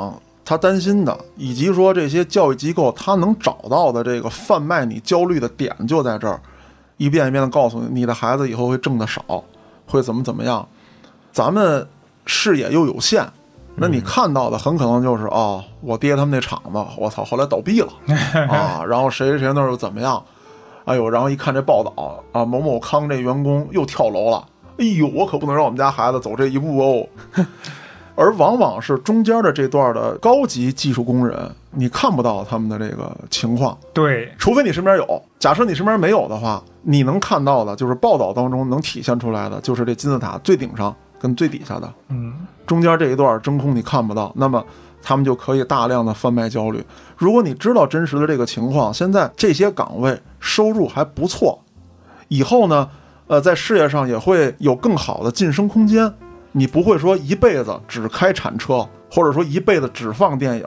C: 他担心的，以及说这些教育机构他能找到的这个贩卖你焦虑的点就在这儿，一遍一遍的告诉你，你的孩子以后会挣得少，会怎么怎么样。咱们视野又有限，那你看到的很可能就是哦，我爹他们那厂子，我操，后来倒闭了 啊，然后谁谁谁那儿又怎么样，哎呦，然后一看这报道啊，某某康这员工又跳楼了，哎呦，我可不能让我们家孩子走这一步哦。而往往是中间的这段的高级技术工人，你看不到他们的这个情况，
A: 对，
C: 除非你身边有。假设你身边没有的话，你能看到的就是报道当中能体现出来的，就是这金字塔最顶上跟最底下的
A: 嗯，
C: 中间这一段真空你看不到，那么他们就可以大量的贩卖焦虑。如果你知道真实的这个情况，现在这些岗位收入还不错，以后呢，呃，在事业上也会有更好的晋升空间。你不会说一辈子只开铲车，或者说一辈子只放电影。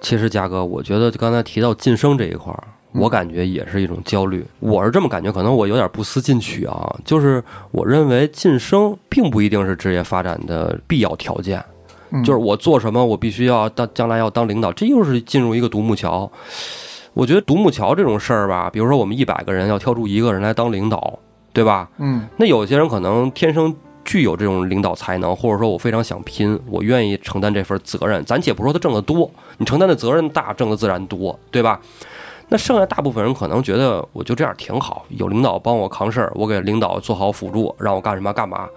D: 其实，嘉哥，我觉得刚才提到晋升这一块儿，我感觉也是一种焦虑。我是这么感觉，可能我有点不思进取啊。就是我认为晋升并不一定是职业发展的必要条件。
C: 嗯
D: 就是我做什么，我必须要当将来要当领导，这又是进入一个独木桥。我觉得独木桥这种事儿吧，比如说我们一百个人要挑出一个人来当领导，对吧？
C: 嗯
D: 那有些人可能天生具有这种领导才能，或者说我非常想拼，我愿意承担这份责任。咱且不说他挣得多，你承担的责任大，挣的自然多，对吧？那剩下大部分人可能觉得我就这样挺好，有领导帮我扛事儿，我给领导做好辅助，让我干什么干嘛，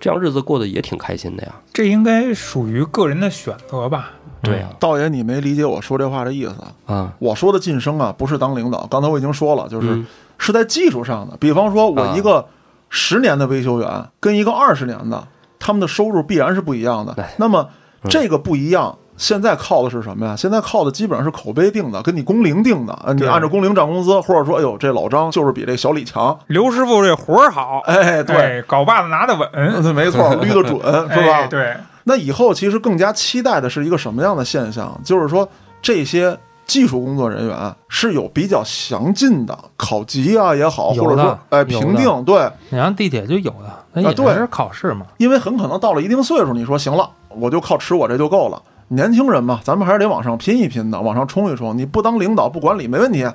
D: 这样日子过得也挺开心的呀。
A: 这应该属于个人的选择吧？
D: 对呀、
C: 道爷，你没理解我说这话的意思。
D: 啊，
C: 我说的晋升啊，不是当领导。刚才我已经说了，就是
D: 嗯
C: 是在技术上的。比方说，我一个十年的维修员跟一个二十年的，他们的收入必然是不一样的
D: 哎。
C: 那么
D: 嗯
C: 这个不一样，现在靠的是什么呀？现在靠的基本上是口碑定的，跟你工龄定的。呃你按照工龄涨工资，或者说，哎呦，这老张就是比这小李强。
A: 刘师傅这活儿好，
C: 哎，对，
A: 哎，镐把子拿得稳，
C: 对，没错，捋得准，是吧？
A: 哎对，
C: 那以后其实更加期待的是一个什么样的现象？就是说，这些技术工作人员是有比较详尽的考级啊也好，或者说哎评定，对，
B: 你像地铁就有的，那也是考试嘛。
C: 因为很可能到了一定岁数，你说行了，我就靠吃我这就够了。年轻人嘛，咱们还是得往上拼一拼的，往上冲一冲。你不当领导不管理没问题，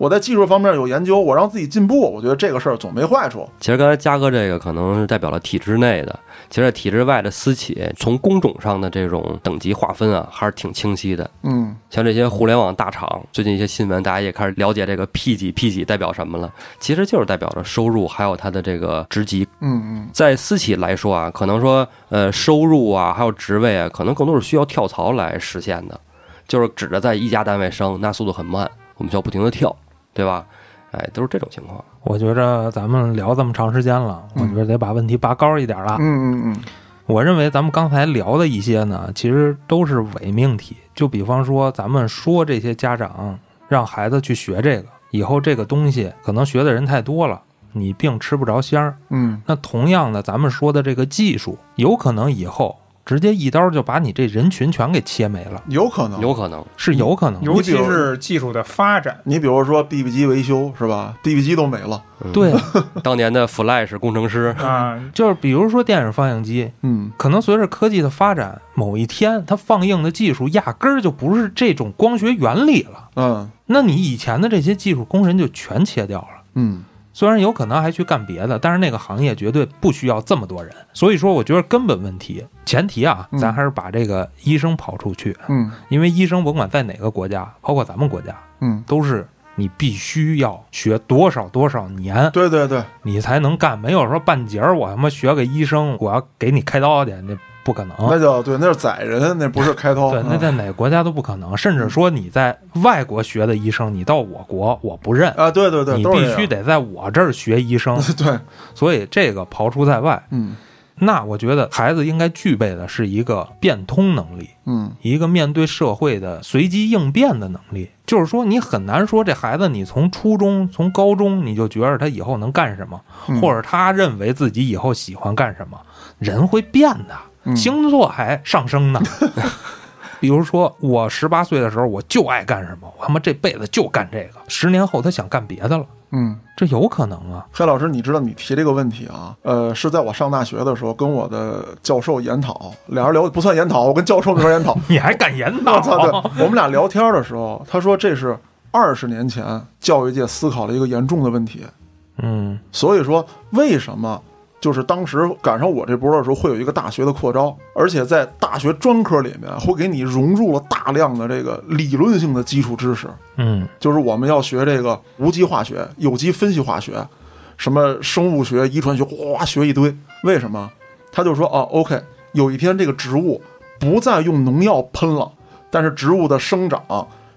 C: 我在技术方面有研究，我让自己进步，我觉得这个事儿总没坏处。
D: 其实刚才嘉哥这个可能是代表了体制内的，其实体制外的私企，从工种上的这种等级划分啊，还是挺清晰的。
C: 嗯，
D: 像这些互联网大厂，最近一些新闻，大家也开始了解这个 P 几 P 几代表什么了。其实就是代表着收入，还有它的这个职级。
C: 嗯嗯，
D: 在私企来说啊，可能说呃收入啊，还有职位啊，可能更多是需要跳槽来实现的，就是指着在一家单位升，那速度很慢，我们需要不停的跳，对吧？哎，都是这种情况。
B: 我觉着咱们聊这么长时间了，我觉得得把问题拔高一点了。
C: 嗯嗯嗯，
B: 我认为咱们刚才聊的一些呢，其实都是伪命题。就比方说，咱们说这些家长让孩子去学这个，以后这个东西可能学的人太多了，你并吃不着香儿。
C: 嗯
B: 那同样的，咱们说的这个技术，有可能以后直接一刀就把你这人群全给切没了，
C: 有可能。
D: 有可能。
B: 是有可能。
A: 尤其是技术的发展，
C: 你比如说 BB 机维修是吧？BB 机都没了，
D: 嗯。
B: 对，啊，
D: 当年的 Flash 工程师，
A: 啊，
B: 就是比如说电影放映机，
C: 嗯，
B: 可能随着科技的发展，某一天它放映的技术压根儿就不是这种光学原理了，
C: 嗯。
B: 那你以前的这些技术工人就全切掉了。
C: 嗯
B: 虽然有可能还去干别的，但是那个行业绝对不需要这么多人。所以说，我觉得根本问题，前提啊，
C: 嗯。
B: 咱还是把这个医生跑出去，
C: 嗯。
B: 因为医生甭管在哪个国家，包括咱们国家，
C: 嗯，
B: 都是你必须要学多少多少年，
C: 对对对，
B: 你才能干。没有说半截儿，我他妈学个医生，我要给你开刀去，那不可能。
C: 那叫对，那是宰人，那不是开刀。
B: 对，那在哪个国家都不可能。甚至说你在外国学的医生，你到我国我不认，
C: 啊，对对对，
B: 你必须得在我这儿学医生。
C: 对，
B: 所以这个刨除在外，
C: 嗯
B: 那我觉得孩子应该具备的是一个变通能力，
C: 嗯
B: 一个面对社会的随机应变的能力。就是说，你很难说这孩子你从初中、从高中你就觉得他以后能干什么，
C: 嗯
B: 或者他认为自己以后喜欢干什么。人会变的，
C: 嗯
B: 星座还上升呢。比如说，我十八岁的时候我就爱干什么，我他妈这辈子就干这个。十年后他想干别的了，
C: 嗯，
B: 这有可能啊。
C: 黑老师，你知道你提这个问题啊？呃，是在我上大学的时候跟我的教授研讨，俩人聊不算研讨，我跟教授那边研讨。
B: 你还敢研
C: 我操，对？，我们俩聊天的时候，他说这是二十年前教育界思考了一个严重的问题。
B: 嗯
C: 所以说，为什么就是当时赶上我这波的时候，会有一个大学的扩招，而且在大学专科里面会给你融入了大量的这个理论性的基础知识，
B: 嗯
C: 就是我们要学这个无机化学、有机分析化学，什么生物学、遗传学，哗学一堆。为什么？他就说啊，OK，有一天这个植物不再用农药喷了，但是植物的生长、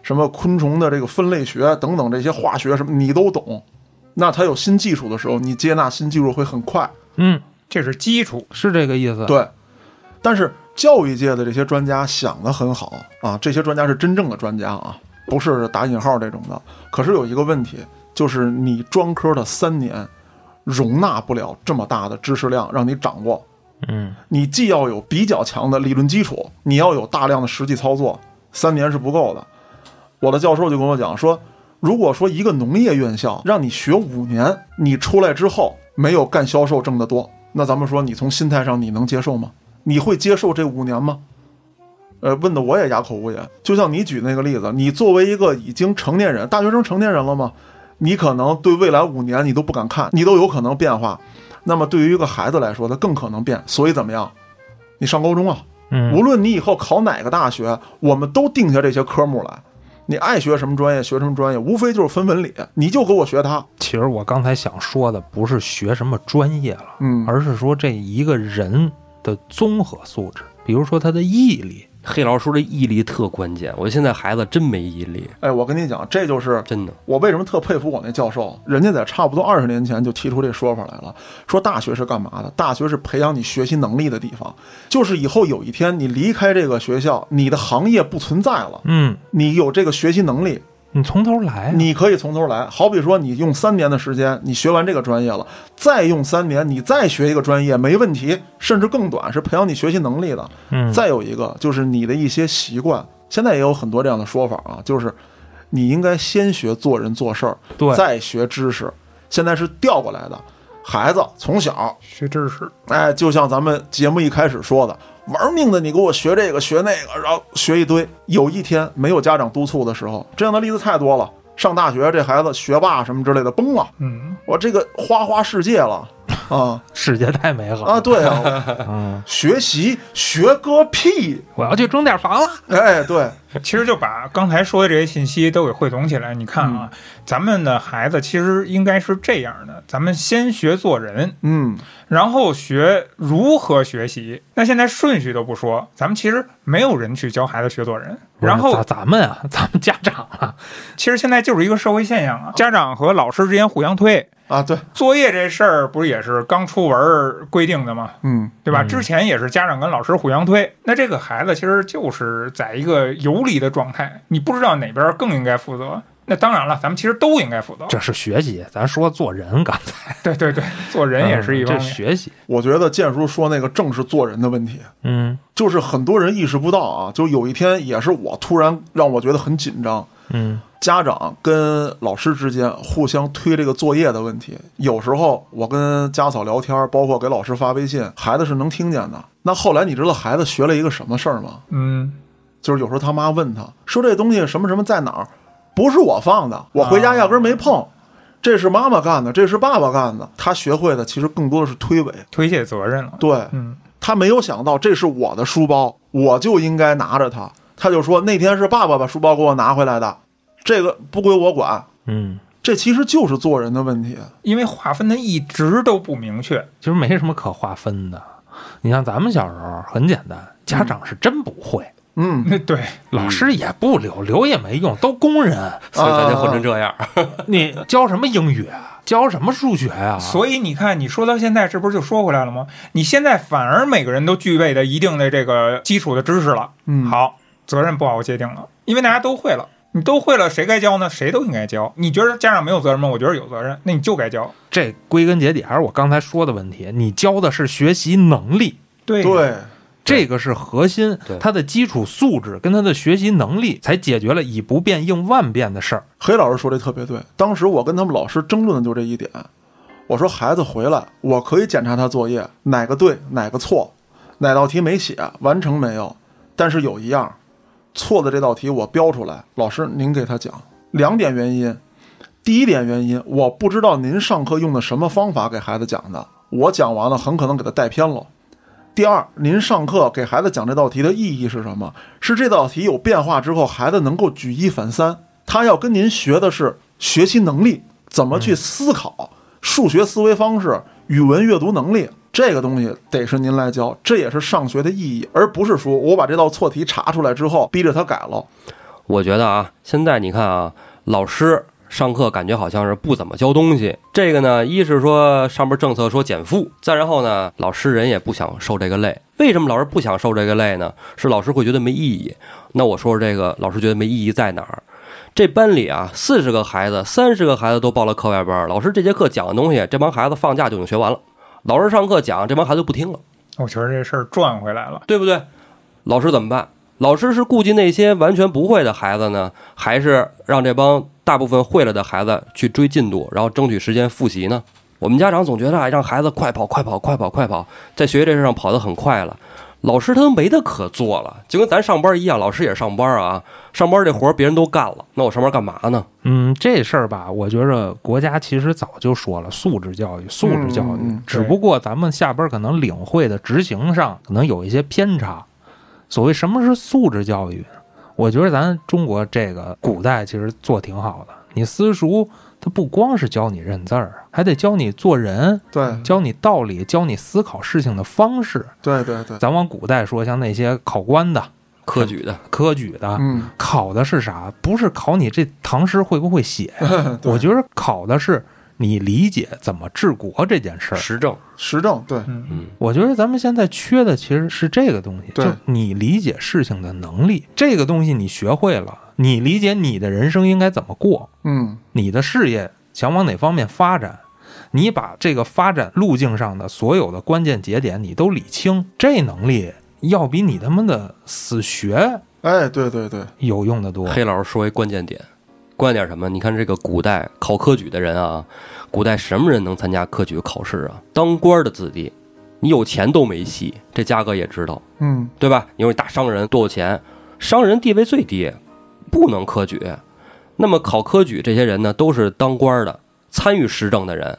C: 什么昆虫的这个分类学等等这些化学什么你都懂，那它有新技术的时候，你接纳新技术会很快。
B: 嗯，
A: 这是基础。
B: 是这个意思。
C: 对，但是教育界的这些专家想的很好啊，这些专家是真正的专家啊，不是打引号这种的。可是有一个问题，就是你专科的三年容纳不了这么大的知识量让你掌握。
B: 嗯
C: 你既要有比较强的理论基础，你要有大量的实际操作，三年是不够的。我的教授就跟我讲说，如果说一个农业院校让你学五年，你出来之后没有干销售挣得多，那咱们说你从心态上你能接受吗？你会接受这五年吗？呃，问的我也哑口无言。就像你举那个例子，你作为一个已经成年人，大学生成年人了吗？你可能对未来五年你都不敢看，你都有可能变化。那么对于一个孩子来说，他更可能变。所以怎么样？你上高中啊，
B: 嗯，
C: 无论你以后考哪个大学，我们都定下这些科目来。你爱学什么专业学什么专业，无非就是分文理，你就给我学它。
B: 其实我刚才想说的不是学什么专业了，
C: 嗯
B: 而是说这一个人的综合素质，比如说他的毅力。
D: 黑老师说这毅力特关键，我现在孩子真没毅力，
C: 哎，我跟你讲，这就是
D: 真的。
C: 我为什么特佩服我那教授，人家在差不多二十年前就提出这说法来了，说大学是干嘛的？大学是培养你学习能力的地方，就是以后有一天你离开这个学校，你的行业不存在了，
B: 嗯，
C: 你有这个学习能力，
B: 你从头来啊。
C: 你可以从头来。好比说，你用三年的时间，你学完这个专业了，再用三年，你再学一个专业没问题，甚至更短，是培养你学习能力的。
B: 嗯，
C: 再有一个就是你的一些习惯，现在也有很多这样的说法啊，就是你应该先学做人做事儿，
B: 对
C: 再学知识。现在是调过来的，孩子从小，
A: 学知识，
C: 哎，就像咱们节目一开始说的，玩命的你给我学这个学那个，然后学一堆。有一天没有家长督促的时候，这样的例子太多了。上大学这孩子学霸什么之类的崩了，
A: 嗯，
C: 我这个花花世界了啊
B: 世界太美好
C: 啊！对啊，
B: 嗯，
C: 学习学个屁！
B: 我要去争点房了。
C: 哎，对，
A: 其实就把刚才说的这些信息都给汇总起来。你看啊，咱们的孩子其实应该是这样的：咱们先学做人，
C: 嗯，
A: 然后学如何学习。那现在顺序都不说，咱们其实没有人去教孩子学做人。然后
B: 咱咱们啊，咱们家长啊，
A: 其实现在就是一个社会现象啊，家长和老师之间互相推
C: 啊，对，
A: 作业这事儿，不是也是刚出文儿规定的吗？
C: 嗯，
A: 对吧？
B: 嗯
A: 之前也是家长跟老师互相推，那这个孩子其实就是在一个游离的状态，你不知道哪边更应该负责。那当然了，咱们其实都应该辅导。
B: 这是学习，咱说做人，刚才
A: 对对对，做人也是一方
B: 嗯这
A: 面。
B: 学习，
C: 我觉得建叔说那个正是做人的问题，
B: 嗯
C: 就是很多人意识不到啊。就有一天也是我突然让我觉得很紧张，
B: 嗯
C: 家长跟老师之间互相推这个作业的问题。有时候我跟家嫂聊天，包括给老师发微信，孩子是能听见的。那后来你知道孩子学了一个什么事儿吗？
A: 嗯，
C: 就是有时候他妈问他说这东西什么什么在哪儿，不是我放的，我回家压根儿没碰，这是妈妈干的，这是爸爸干的。他学会的其实更多的是推诿，
A: 推卸责任了。
C: 对
A: 嗯，
C: 他没有想到这是我的书包，我就应该拿着它。他就说那天是爸爸把书包给我拿回来的，这个不归我管。
B: 嗯，
C: 这其实就是做人的问题。
A: 因为划分的一直都不明确。
B: 其实没什么可划分的。你像咱们小时候很简单，家长是真不会，
C: 嗯，
A: 对，
B: 老师也不留，留也没用，都工人，
D: 所以咱就混成这样。
B: 你教什么英语啊？教什么数学啊？
A: 所以你看，你说到现在，这不是就说回来了吗？你现在反而每个人都具备的一定的这个基础的知识了。
C: 嗯
A: 好，责任不好界定了，因为大家都会了。你都会了，谁该教呢？谁都应该教。你觉得家长没有责任吗？我觉得有责任，那你就该教。
B: 这归根结底还是我刚才说的问题，你教的是学习能力。
A: 对
C: 对，
B: 这个是核心，他的基础素质跟他的学习能力，才解决了以不变应万变的事儿。
C: 黑老师说的特别对。当时我跟他们老师争论的就这一点。我说孩子回来，我可以检查他作业哪个对哪个错，哪道题没写完成没有。但是有一样，错的这道题我标出来，老师您给他讲。两点原因，第一点原因我不知道您上课用的什么方法给孩子讲的，我讲完了很可能给他带偏了。第二，您上课给孩子讲这道题的意义是什么？是这道题有变化之后，孩子能够举一反三。他要跟您学的是学习能力，怎么去思考，数学思维方式、语文阅读能力，这个东西得是您来教，这也是上学的意义，而不是说我把这道错题查出来之后逼着他改了。
D: 我觉得啊，现在你看啊，老师上课感觉好像是不怎么教东西。这个呢，一是说上边政策说减负，再然后呢，老师人也不想受这个累。为什么老师不想受这个累呢？是老师会觉得没意义。那我说说这个，老师觉得没意义在哪儿？这班里啊，四十个孩子，三十个孩子都报了课外班。老师这节课讲的东西，这帮孩子放假就已经学完了。老师上课讲，这帮孩子不听了。
A: 我觉得这事儿转回来了。
D: 对不对？老师怎么办？老师是顾及那些完全不会的孩子呢，还是让这帮大部分会了的孩子去追进度，然后争取时间复习呢？我们家长总觉得啊，让孩子快跑、快跑、快跑、快跑，在学习这事上跑得很快了，老师他都没得可做了，就跟咱上班一样，老师也上班啊，上班这活儿别人都干了，那我上班干嘛呢？
B: 嗯，这事儿吧，我觉着国家其实早就说了，素质教育，素质教育，只不过咱们下边可能领会的执行上可能有一些偏差。所谓什么是素质教育？我觉得咱中国这个古代其实做挺好的。你私塾它不光是教你认字儿，还得教你做人，
C: 对
B: 教你道理，教你思考事情的方式。
C: 对对对，
B: 咱往古代说，像那些考官的、
D: 科举的，
B: 科举的，
C: 嗯，
B: 考的是啥？不是考你这唐诗会不会写，我觉得考的是你理解怎么治国这件事儿。
D: 实证，
C: 实证对，
A: 嗯，
D: 嗯，
B: 我觉得咱们现在缺的其实是这个东西，就你理解事情的能力。这个东西你学会了，你理解你的人生应该怎么过，
C: 嗯，
B: 你的事业想往哪方面发展，你把这个发展路径上的所有的关键节点你都理清，这能力要比你他妈的死学
C: 哎，对对对，
B: 有用的多。
D: 黑老师说一关键点，关键点什么？你看这个古代考科举的人啊，古代什么人能参加科举考试啊？当官的子弟，你有钱都没戏，这嘉哥也知道，
C: 嗯，
D: 对吧？你说你大商人多有钱，商人地位最低，不能科举。那么考科举这些人呢，都是当官的，参与时政的人，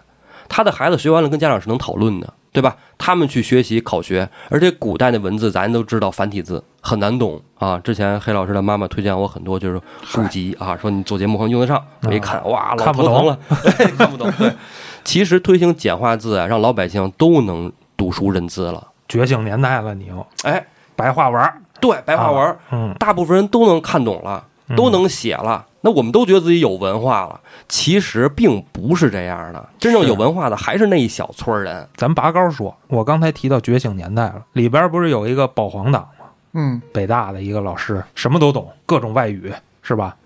D: 他的孩子学完了跟家长是能讨论的，对吧？他们去学习考学，而且古代的文字咱都知道繁体字很难懂啊。之前黑老师的妈妈推荐我很多就是古籍啊，说你做节目可能用得上。我一看，哇，老
B: 看不
D: 头疼了，看不懂。对，其实推行简化字啊，让老百姓都能读书认字了。
B: 觉醒年代了，你又
D: 哎，
B: 白话文儿，
D: 对，白话文大部分人都能看懂了，都能写了，那我们都觉得自己有文化了。其实并不是这样的，真正有文化的还是那一小撮人。
B: 咱拔高说，我刚才提到觉醒年代了，里边不是有一个保皇党吗？
C: 嗯，
B: 北大的一个老师，什么都懂，各种外语是吧？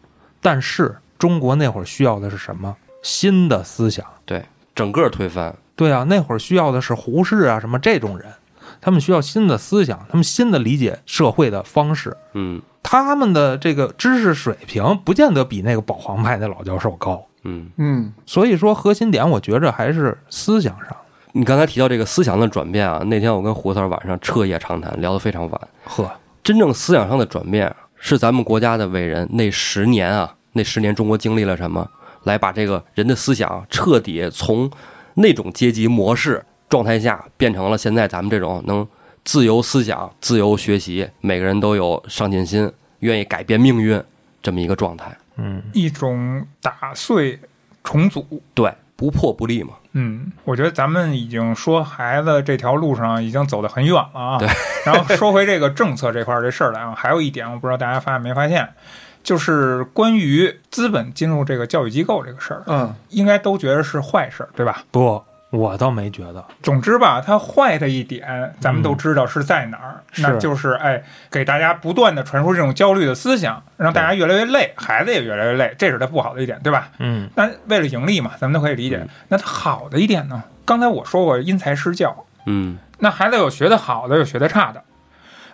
B: 但是中国那会儿需要的是什么？新的思想。
D: 对整个推翻。
B: 对啊，那会儿需要的是胡适啊什么这种人，他们需要新的思想，他们新的理解社会的方式。
D: 嗯
B: 他们的这个知识水平不见得比那个保皇派那老教授高，
D: 嗯，
C: 嗯
B: 所以说核心点我觉着还是思想上。
D: 你刚才提到这个思想的转变啊，那天我跟胡三晚上彻夜长谈，聊得非常晚。
B: 呵，
D: 真正思想上的转变，是咱们国家的伟人那十年啊，那十年中国经历了什么，来把这个人的思想彻底从那种阶级模式状态下，变成了现在咱们这种能自由思想、自由学习，每个人都有上进心，愿意改变命运这么一个状态。
B: 嗯，
A: 一种打碎重组。
D: 对，不破不立嘛。
A: 嗯，我觉得咱们已经说孩子这条路上已经走得很远了啊。
D: 对。
A: 然后说回这个政策这块儿这事儿来啊，还有一点我不知道大家发现没发现，就是关于资本进入这个教育机构这个事儿，
C: 嗯
A: 应该都觉得是坏事儿，对吧？
B: 不，我倒没觉得。
A: 总之吧，它坏的一点咱们都知道是在哪儿，
B: 是
A: 那就是哎，给大家不断的传输这种焦虑的思想，让大家越来越累，孩子也越来越累，这是它不好的一点，对吧？
B: 嗯
A: 那为了盈利嘛，咱们都可以理解。那它好的一点呢？刚才我说过因材施教，
D: 嗯，
A: 那孩子有学得好的，有学得差的。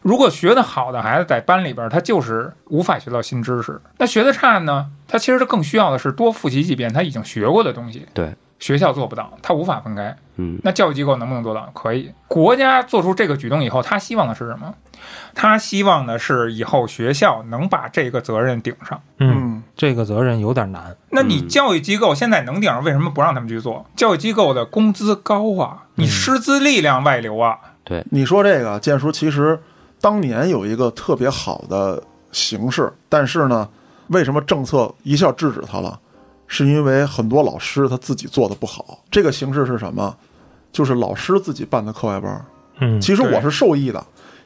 A: 如果学得好的孩子在班里边，他就是无法学到新知识；那学得差呢，他其实他更需要的是多复习几遍他已经学过的东西。
D: 对，
A: 学校做不到，他无法分开。
D: 嗯，
A: 那教育机构能不能做到？可以。国家做出这个举动以后，他希望的是什么？他希望的是以后学校能把这个责任顶上。
B: 嗯，
C: 嗯
B: 这个责任有点难。
A: 那你
D: 嗯
A: 教育机构现在能顶上，为什么不让他们去做？教育机构的工资高啊，你
B: 嗯
A: 师资力量外流啊。
C: 对你说这个建叔其实当年有一个特别好的形式，但是呢，为什么政策一下制止他了？是因为很多老师他自己做的不好。这个形式是什么？就是老师自己办的课外班儿。
B: 嗯，
C: 其实我是受益的，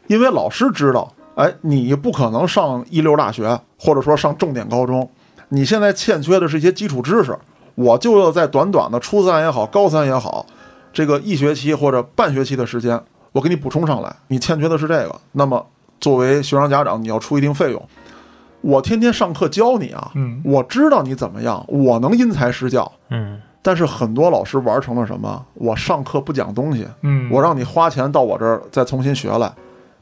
C: 因为老师知道，哎，你不可能上一流大学，或者说上重点高中，你现在欠缺的是一些基础知识，我就要在短短的初三也好，高三也好，这个一学期或者半学期的时间，我给你补充上来。你欠缺的是这个，那么作为学生家长，你要出一定费用。我天天上课教你啊，
A: 嗯
C: 我知道你怎么样，我能因材施教。
B: 嗯
C: 但是很多老师玩成了什么？我上课不讲东西，
A: 嗯，
C: 我让你花钱到我这儿再重新学来，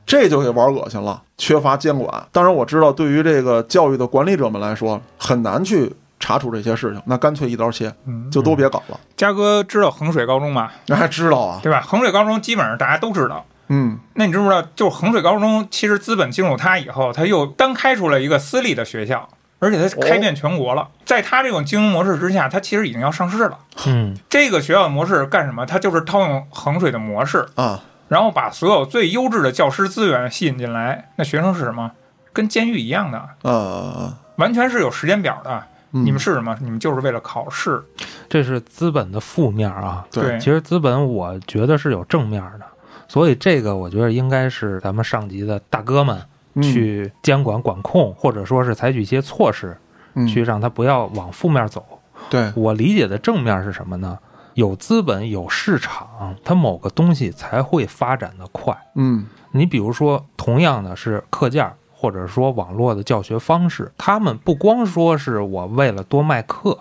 C: 这就给玩恶心了，缺乏监管。当然，我知道对于这个教育的管理者们来说，很难去查处这些事情，那干脆一刀切，
A: 嗯
C: 就都别搞了。
A: 嘉哥知道衡水高中吗？
C: 那 还知道啊？
A: 对吧？衡水高中基本上大家都知道。
C: 嗯
A: 那你知不知道，就是衡水高中，其实资本进入它以后，它又单开出了一个私立的学校，而且它开遍全国了。在它这种经营模式之下，它其实已经要上市了。
B: 嗯
A: 这个学校的模式干什么？它就是套用衡水的模式，
C: 啊，
A: 然后把所有最优质的教师资源吸引进来。那学生是什么？跟监狱一样的，
C: 啊，
A: 完全是有时间表的。
C: 嗯
A: 你们是什么？你们就是为了考试。
B: 这是资本的负面啊。
C: 对
B: 其实资本我觉得是有正面的，所以这个我觉得应该是咱们上级的大哥们
C: 嗯
B: 去监管管控，或者说是采取一些措施，
C: 嗯
B: 去让他不要往负面走。
C: 对，
B: 我理解的正面是什么呢？有资本有市场，它某个东西才会发展的快。
C: 嗯
B: 你比如说，同样的是课件，或者说网络的教学方式，他们不光说是我为了多卖课，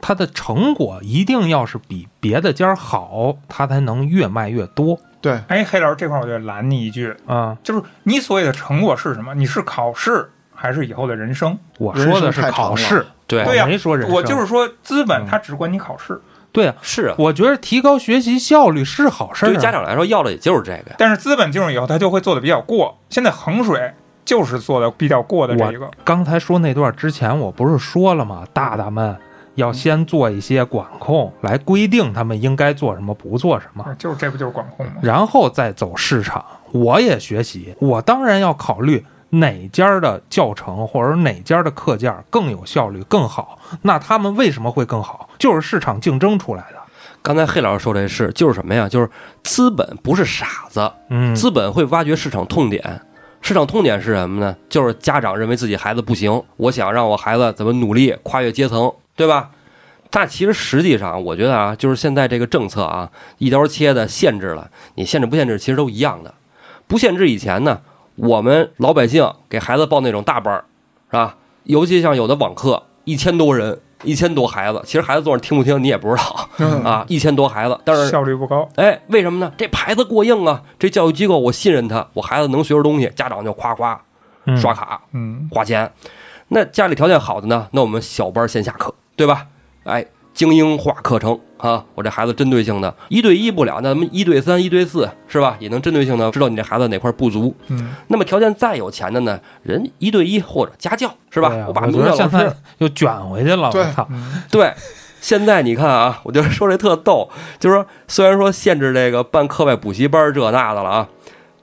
B: 它的成果一定要是比别的家好，它才能越卖越多
C: 对，
A: 哎，黑老师这块儿我就拦你一句，
B: 啊。
A: 就是你所谓的成果是什么？你是考试还是以后的人生？
B: 我说的是考试，
D: 对
A: 对呀
B: 我没说人生。
A: 我就是说，资本
B: 嗯
A: 它只管你考试，
B: 对啊，
D: 是啊，
B: 我觉得提高学习效率是好事儿、啊。
D: 对于家长来说，要的也就是这个呀。
A: 但是资本进入以后，他就会做的比较过。现在衡水就是做的比较过的这一个，
B: 刚才说那段之前，我不是说了吗？大大们要先做一些管控，来规定他们应该做什么，不做什么，
A: 就是这不就是管控吗？
B: 然后再走市场。我也学习，我当然要考虑哪家的教程或者哪家的课件更有效率、更好。那他们为什么会更好？就是市场竞争出来的。
D: 刚才黑老师说这事，就是什么呀？就是资本不是傻子，
B: 嗯，
D: 资本会挖掘市场痛点。市场痛点是什么呢？就是家长认为自己孩子不行，我想让我孩子怎么努力跨越阶层，对吧？但其实实际上，我觉得啊，就是现在这个政策啊，一刀切的限制了，你限制不限制，其实都一样的。不限制以前呢，我们老百姓给孩子报那种大班儿，是吧？尤其像有的网课，一一千多人，一千多孩子，其实孩子坐那听不听你也不知道
C: 嗯
D: 啊，一千多孩子，但是
A: 效率不高。
D: 哎，为什么呢？这牌子过硬啊，这教育机构我信任他，我孩子能学着东西，家长就夸夸
B: 嗯
D: 刷卡
A: 嗯，
D: 花钱。那家里条件好的呢，那我们小班线下课，对吧？哎，精英化课程啊，我这孩子针对性的，一对一不了，那咱们一对三、一对四是吧？也能针对性的知道你这孩子哪块不足。
A: 嗯，
D: 那么条件再有钱的呢，人一对一或者家教是吧？我把名校老师
B: 又卷回去了，
C: 对
B: 我操！
A: 嗯
D: 对，现在你看啊，我就说这特逗，就是说虽然说限制这个办课外补习班这那的了啊，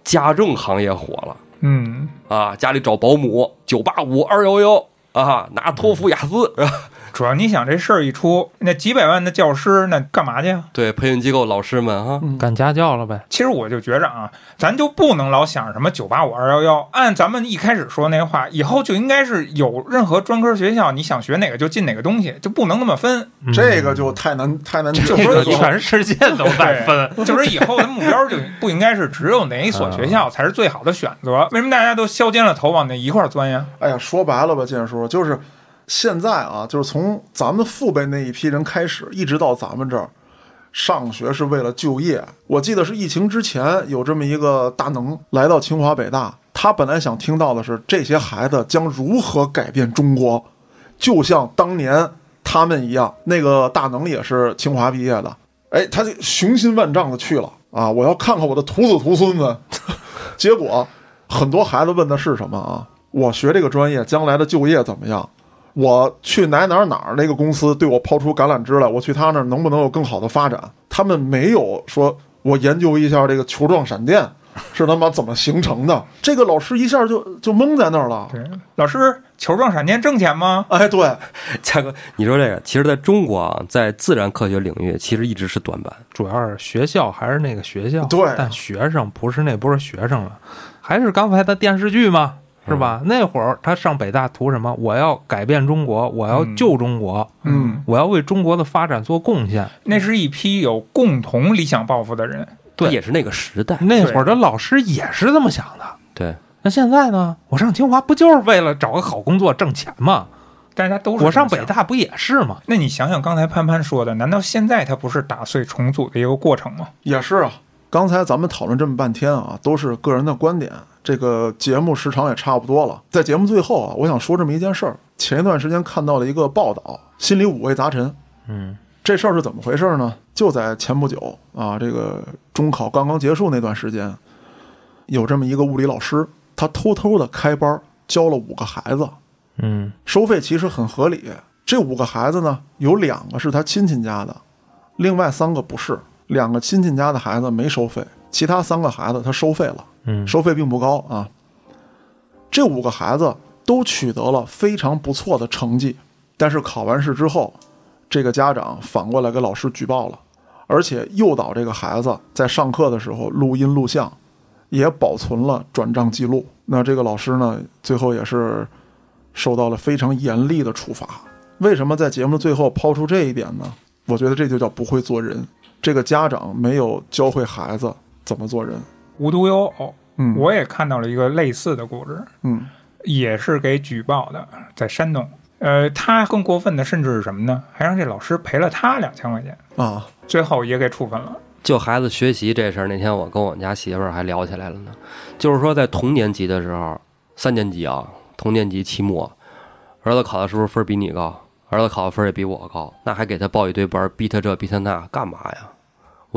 D: 家政行业火了
A: 嗯，
D: 啊，家里找保姆，九八五二幺幺啊，拿托福雅思是吧？
A: 主要你想这事儿一出，那几百万的教师那干嘛去啊？
D: 对，培训机构老师们哈，
B: 干家教了呗。
A: 其实我就觉着啊，咱就不能老想什么九八五二幺幺，按咱们一开始说那话，以后就应该是有任何专科学校，你想学哪个就进哪个东西，就不能那么分。
B: 嗯
C: 这个就太难太难
A: 就
B: 这个
C: 解释了。
B: 全世界都在分。
A: 就是以后的目标就不应该是只有哪一所学校才是最好的选择。为什么大家都削尖了头往那一块钻呀？
C: 哎呀，说白了吧，建叔，就是现在啊，就是从咱们父辈那一批人开始，一直到咱们这儿，上学是为了就业。我记得是疫情之前有这么一个大能来到清华北大，他本来想听到的是这些孩子将如何改变中国，就像当年他们一样。那个大能也是清华毕业的，哎，他就雄心万丈的去了啊！我要看看我的徒子徒孙们。结果很多孩子问的是什么啊？我学这个专业，将来的就业怎么样？我去哪哪哪儿那个公司对我抛出橄榄枝来，我去他那儿能不能有更好的发展？他们没有说，我研究一下这个球状闪电是他妈怎么形成的。这个老师一下就就懵在那儿了。
A: 对，老师，球状闪电挣钱吗？
C: 哎，对，
D: 嘉哥，你说这个，其实在中国啊，在自然科学领域，其实一直是短板。
B: 主要是学校还是那个学校，
C: 对
B: 但学生不是那波学生了，还是刚才的电视剧嘛，是吧？那会儿他上北大图什么？我要改变中国，我要救中国，
C: 嗯，
B: 我要为中国的发展做贡献。
A: 那是一批有共同理想抱负的人。
B: 对
D: 也是那个时代。
B: 那会儿的老师也是这么想的。
D: 对，
B: 那现在呢？我上清华不就是为了找个好工作挣钱吗？
A: 大家都是
B: 我上北。大不也是吗？
A: 那你想想刚才潘潘说的，难道现在它不是打碎重组的一个过程吗？
C: 也是啊。刚才咱们讨论这么半天啊，都是个人的观点。这个节目时长也差不多了，在节目最后啊，我想说这么一件事儿。前一段时间看到了一个报道，心里五味杂陈。
B: 嗯，
C: 这事儿是怎么回事呢？就在前不久啊，这个中考刚刚结束那段时间，有这么一个物理老师，他偷偷的开班教了五个孩子，
B: 嗯
C: 收费其实很合理。这五个孩子呢，有两个是他亲戚家的，另外三个不是。两个亲戚家的孩子没收费，其他三个孩子他收费了，收费并不高啊。这五个孩子都取得了非常不错的成绩，但是考完试之后，这个家长反过来给老师举报了，而且诱导这个孩子在上课的时候录音录像，也保存了转账记录。那这个老师呢，最后也是受到了非常严厉的处罚。为什么在节目的最后抛出这一点呢？我觉得这就叫不会做人。这个家长没有教会孩子怎么做人。
A: 无独有偶，
C: 嗯，
A: 我也看到了一个类似的故事，
C: 嗯
A: 也是给举报的，在山东。呃，他更过分的甚至是什么呢？还让这老师赔了他两千块钱，
C: 啊，
A: 最后也给处分了。
D: 就孩子学习这事儿，那天我跟我们家媳妇儿还聊起来了呢。就是说，在同年级的时候，三年级啊，同年级期末，儿子考的是不是分儿比你高？儿子考的分儿也比我高，那还给他报一堆班儿，逼他这逼他那，干嘛呀？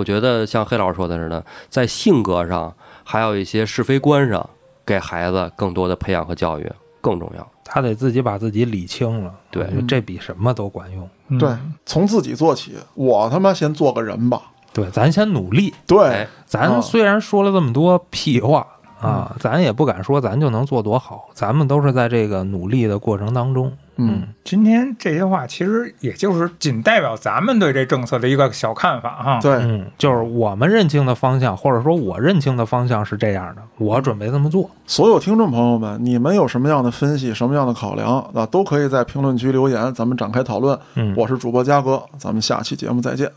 D: 我觉得像黑老师说的似的，在性格上，还有一些是非观上，给孩子更多的培养和教育更重要。
B: 他得自己把自己理清了。
D: 对
B: 这比什么都管用。
A: 嗯
C: 对，从自己做起。我他妈先做个人吧。
B: 对，咱先努力。
C: 对
D: 哎，
B: 咱
C: 哦
B: 虽然说了这么多屁话啊，咱也不敢说咱就能做多好，咱们都是在这个努力的过程当中。
C: 嗯，
A: 今天这些话其实也就是仅代表咱们对这政策的一个小看法哈。
C: 对，
B: 嗯，就是我们认清的方向，或者说我认清的方向是这样的，我准备这么做。
C: 所有听众朋友们，你们有什么样的分析、什么样的考量啊，都可以在评论区留言，咱们展开讨论。
B: 嗯，
C: 我是主播嘉哥，咱们下期节目再见。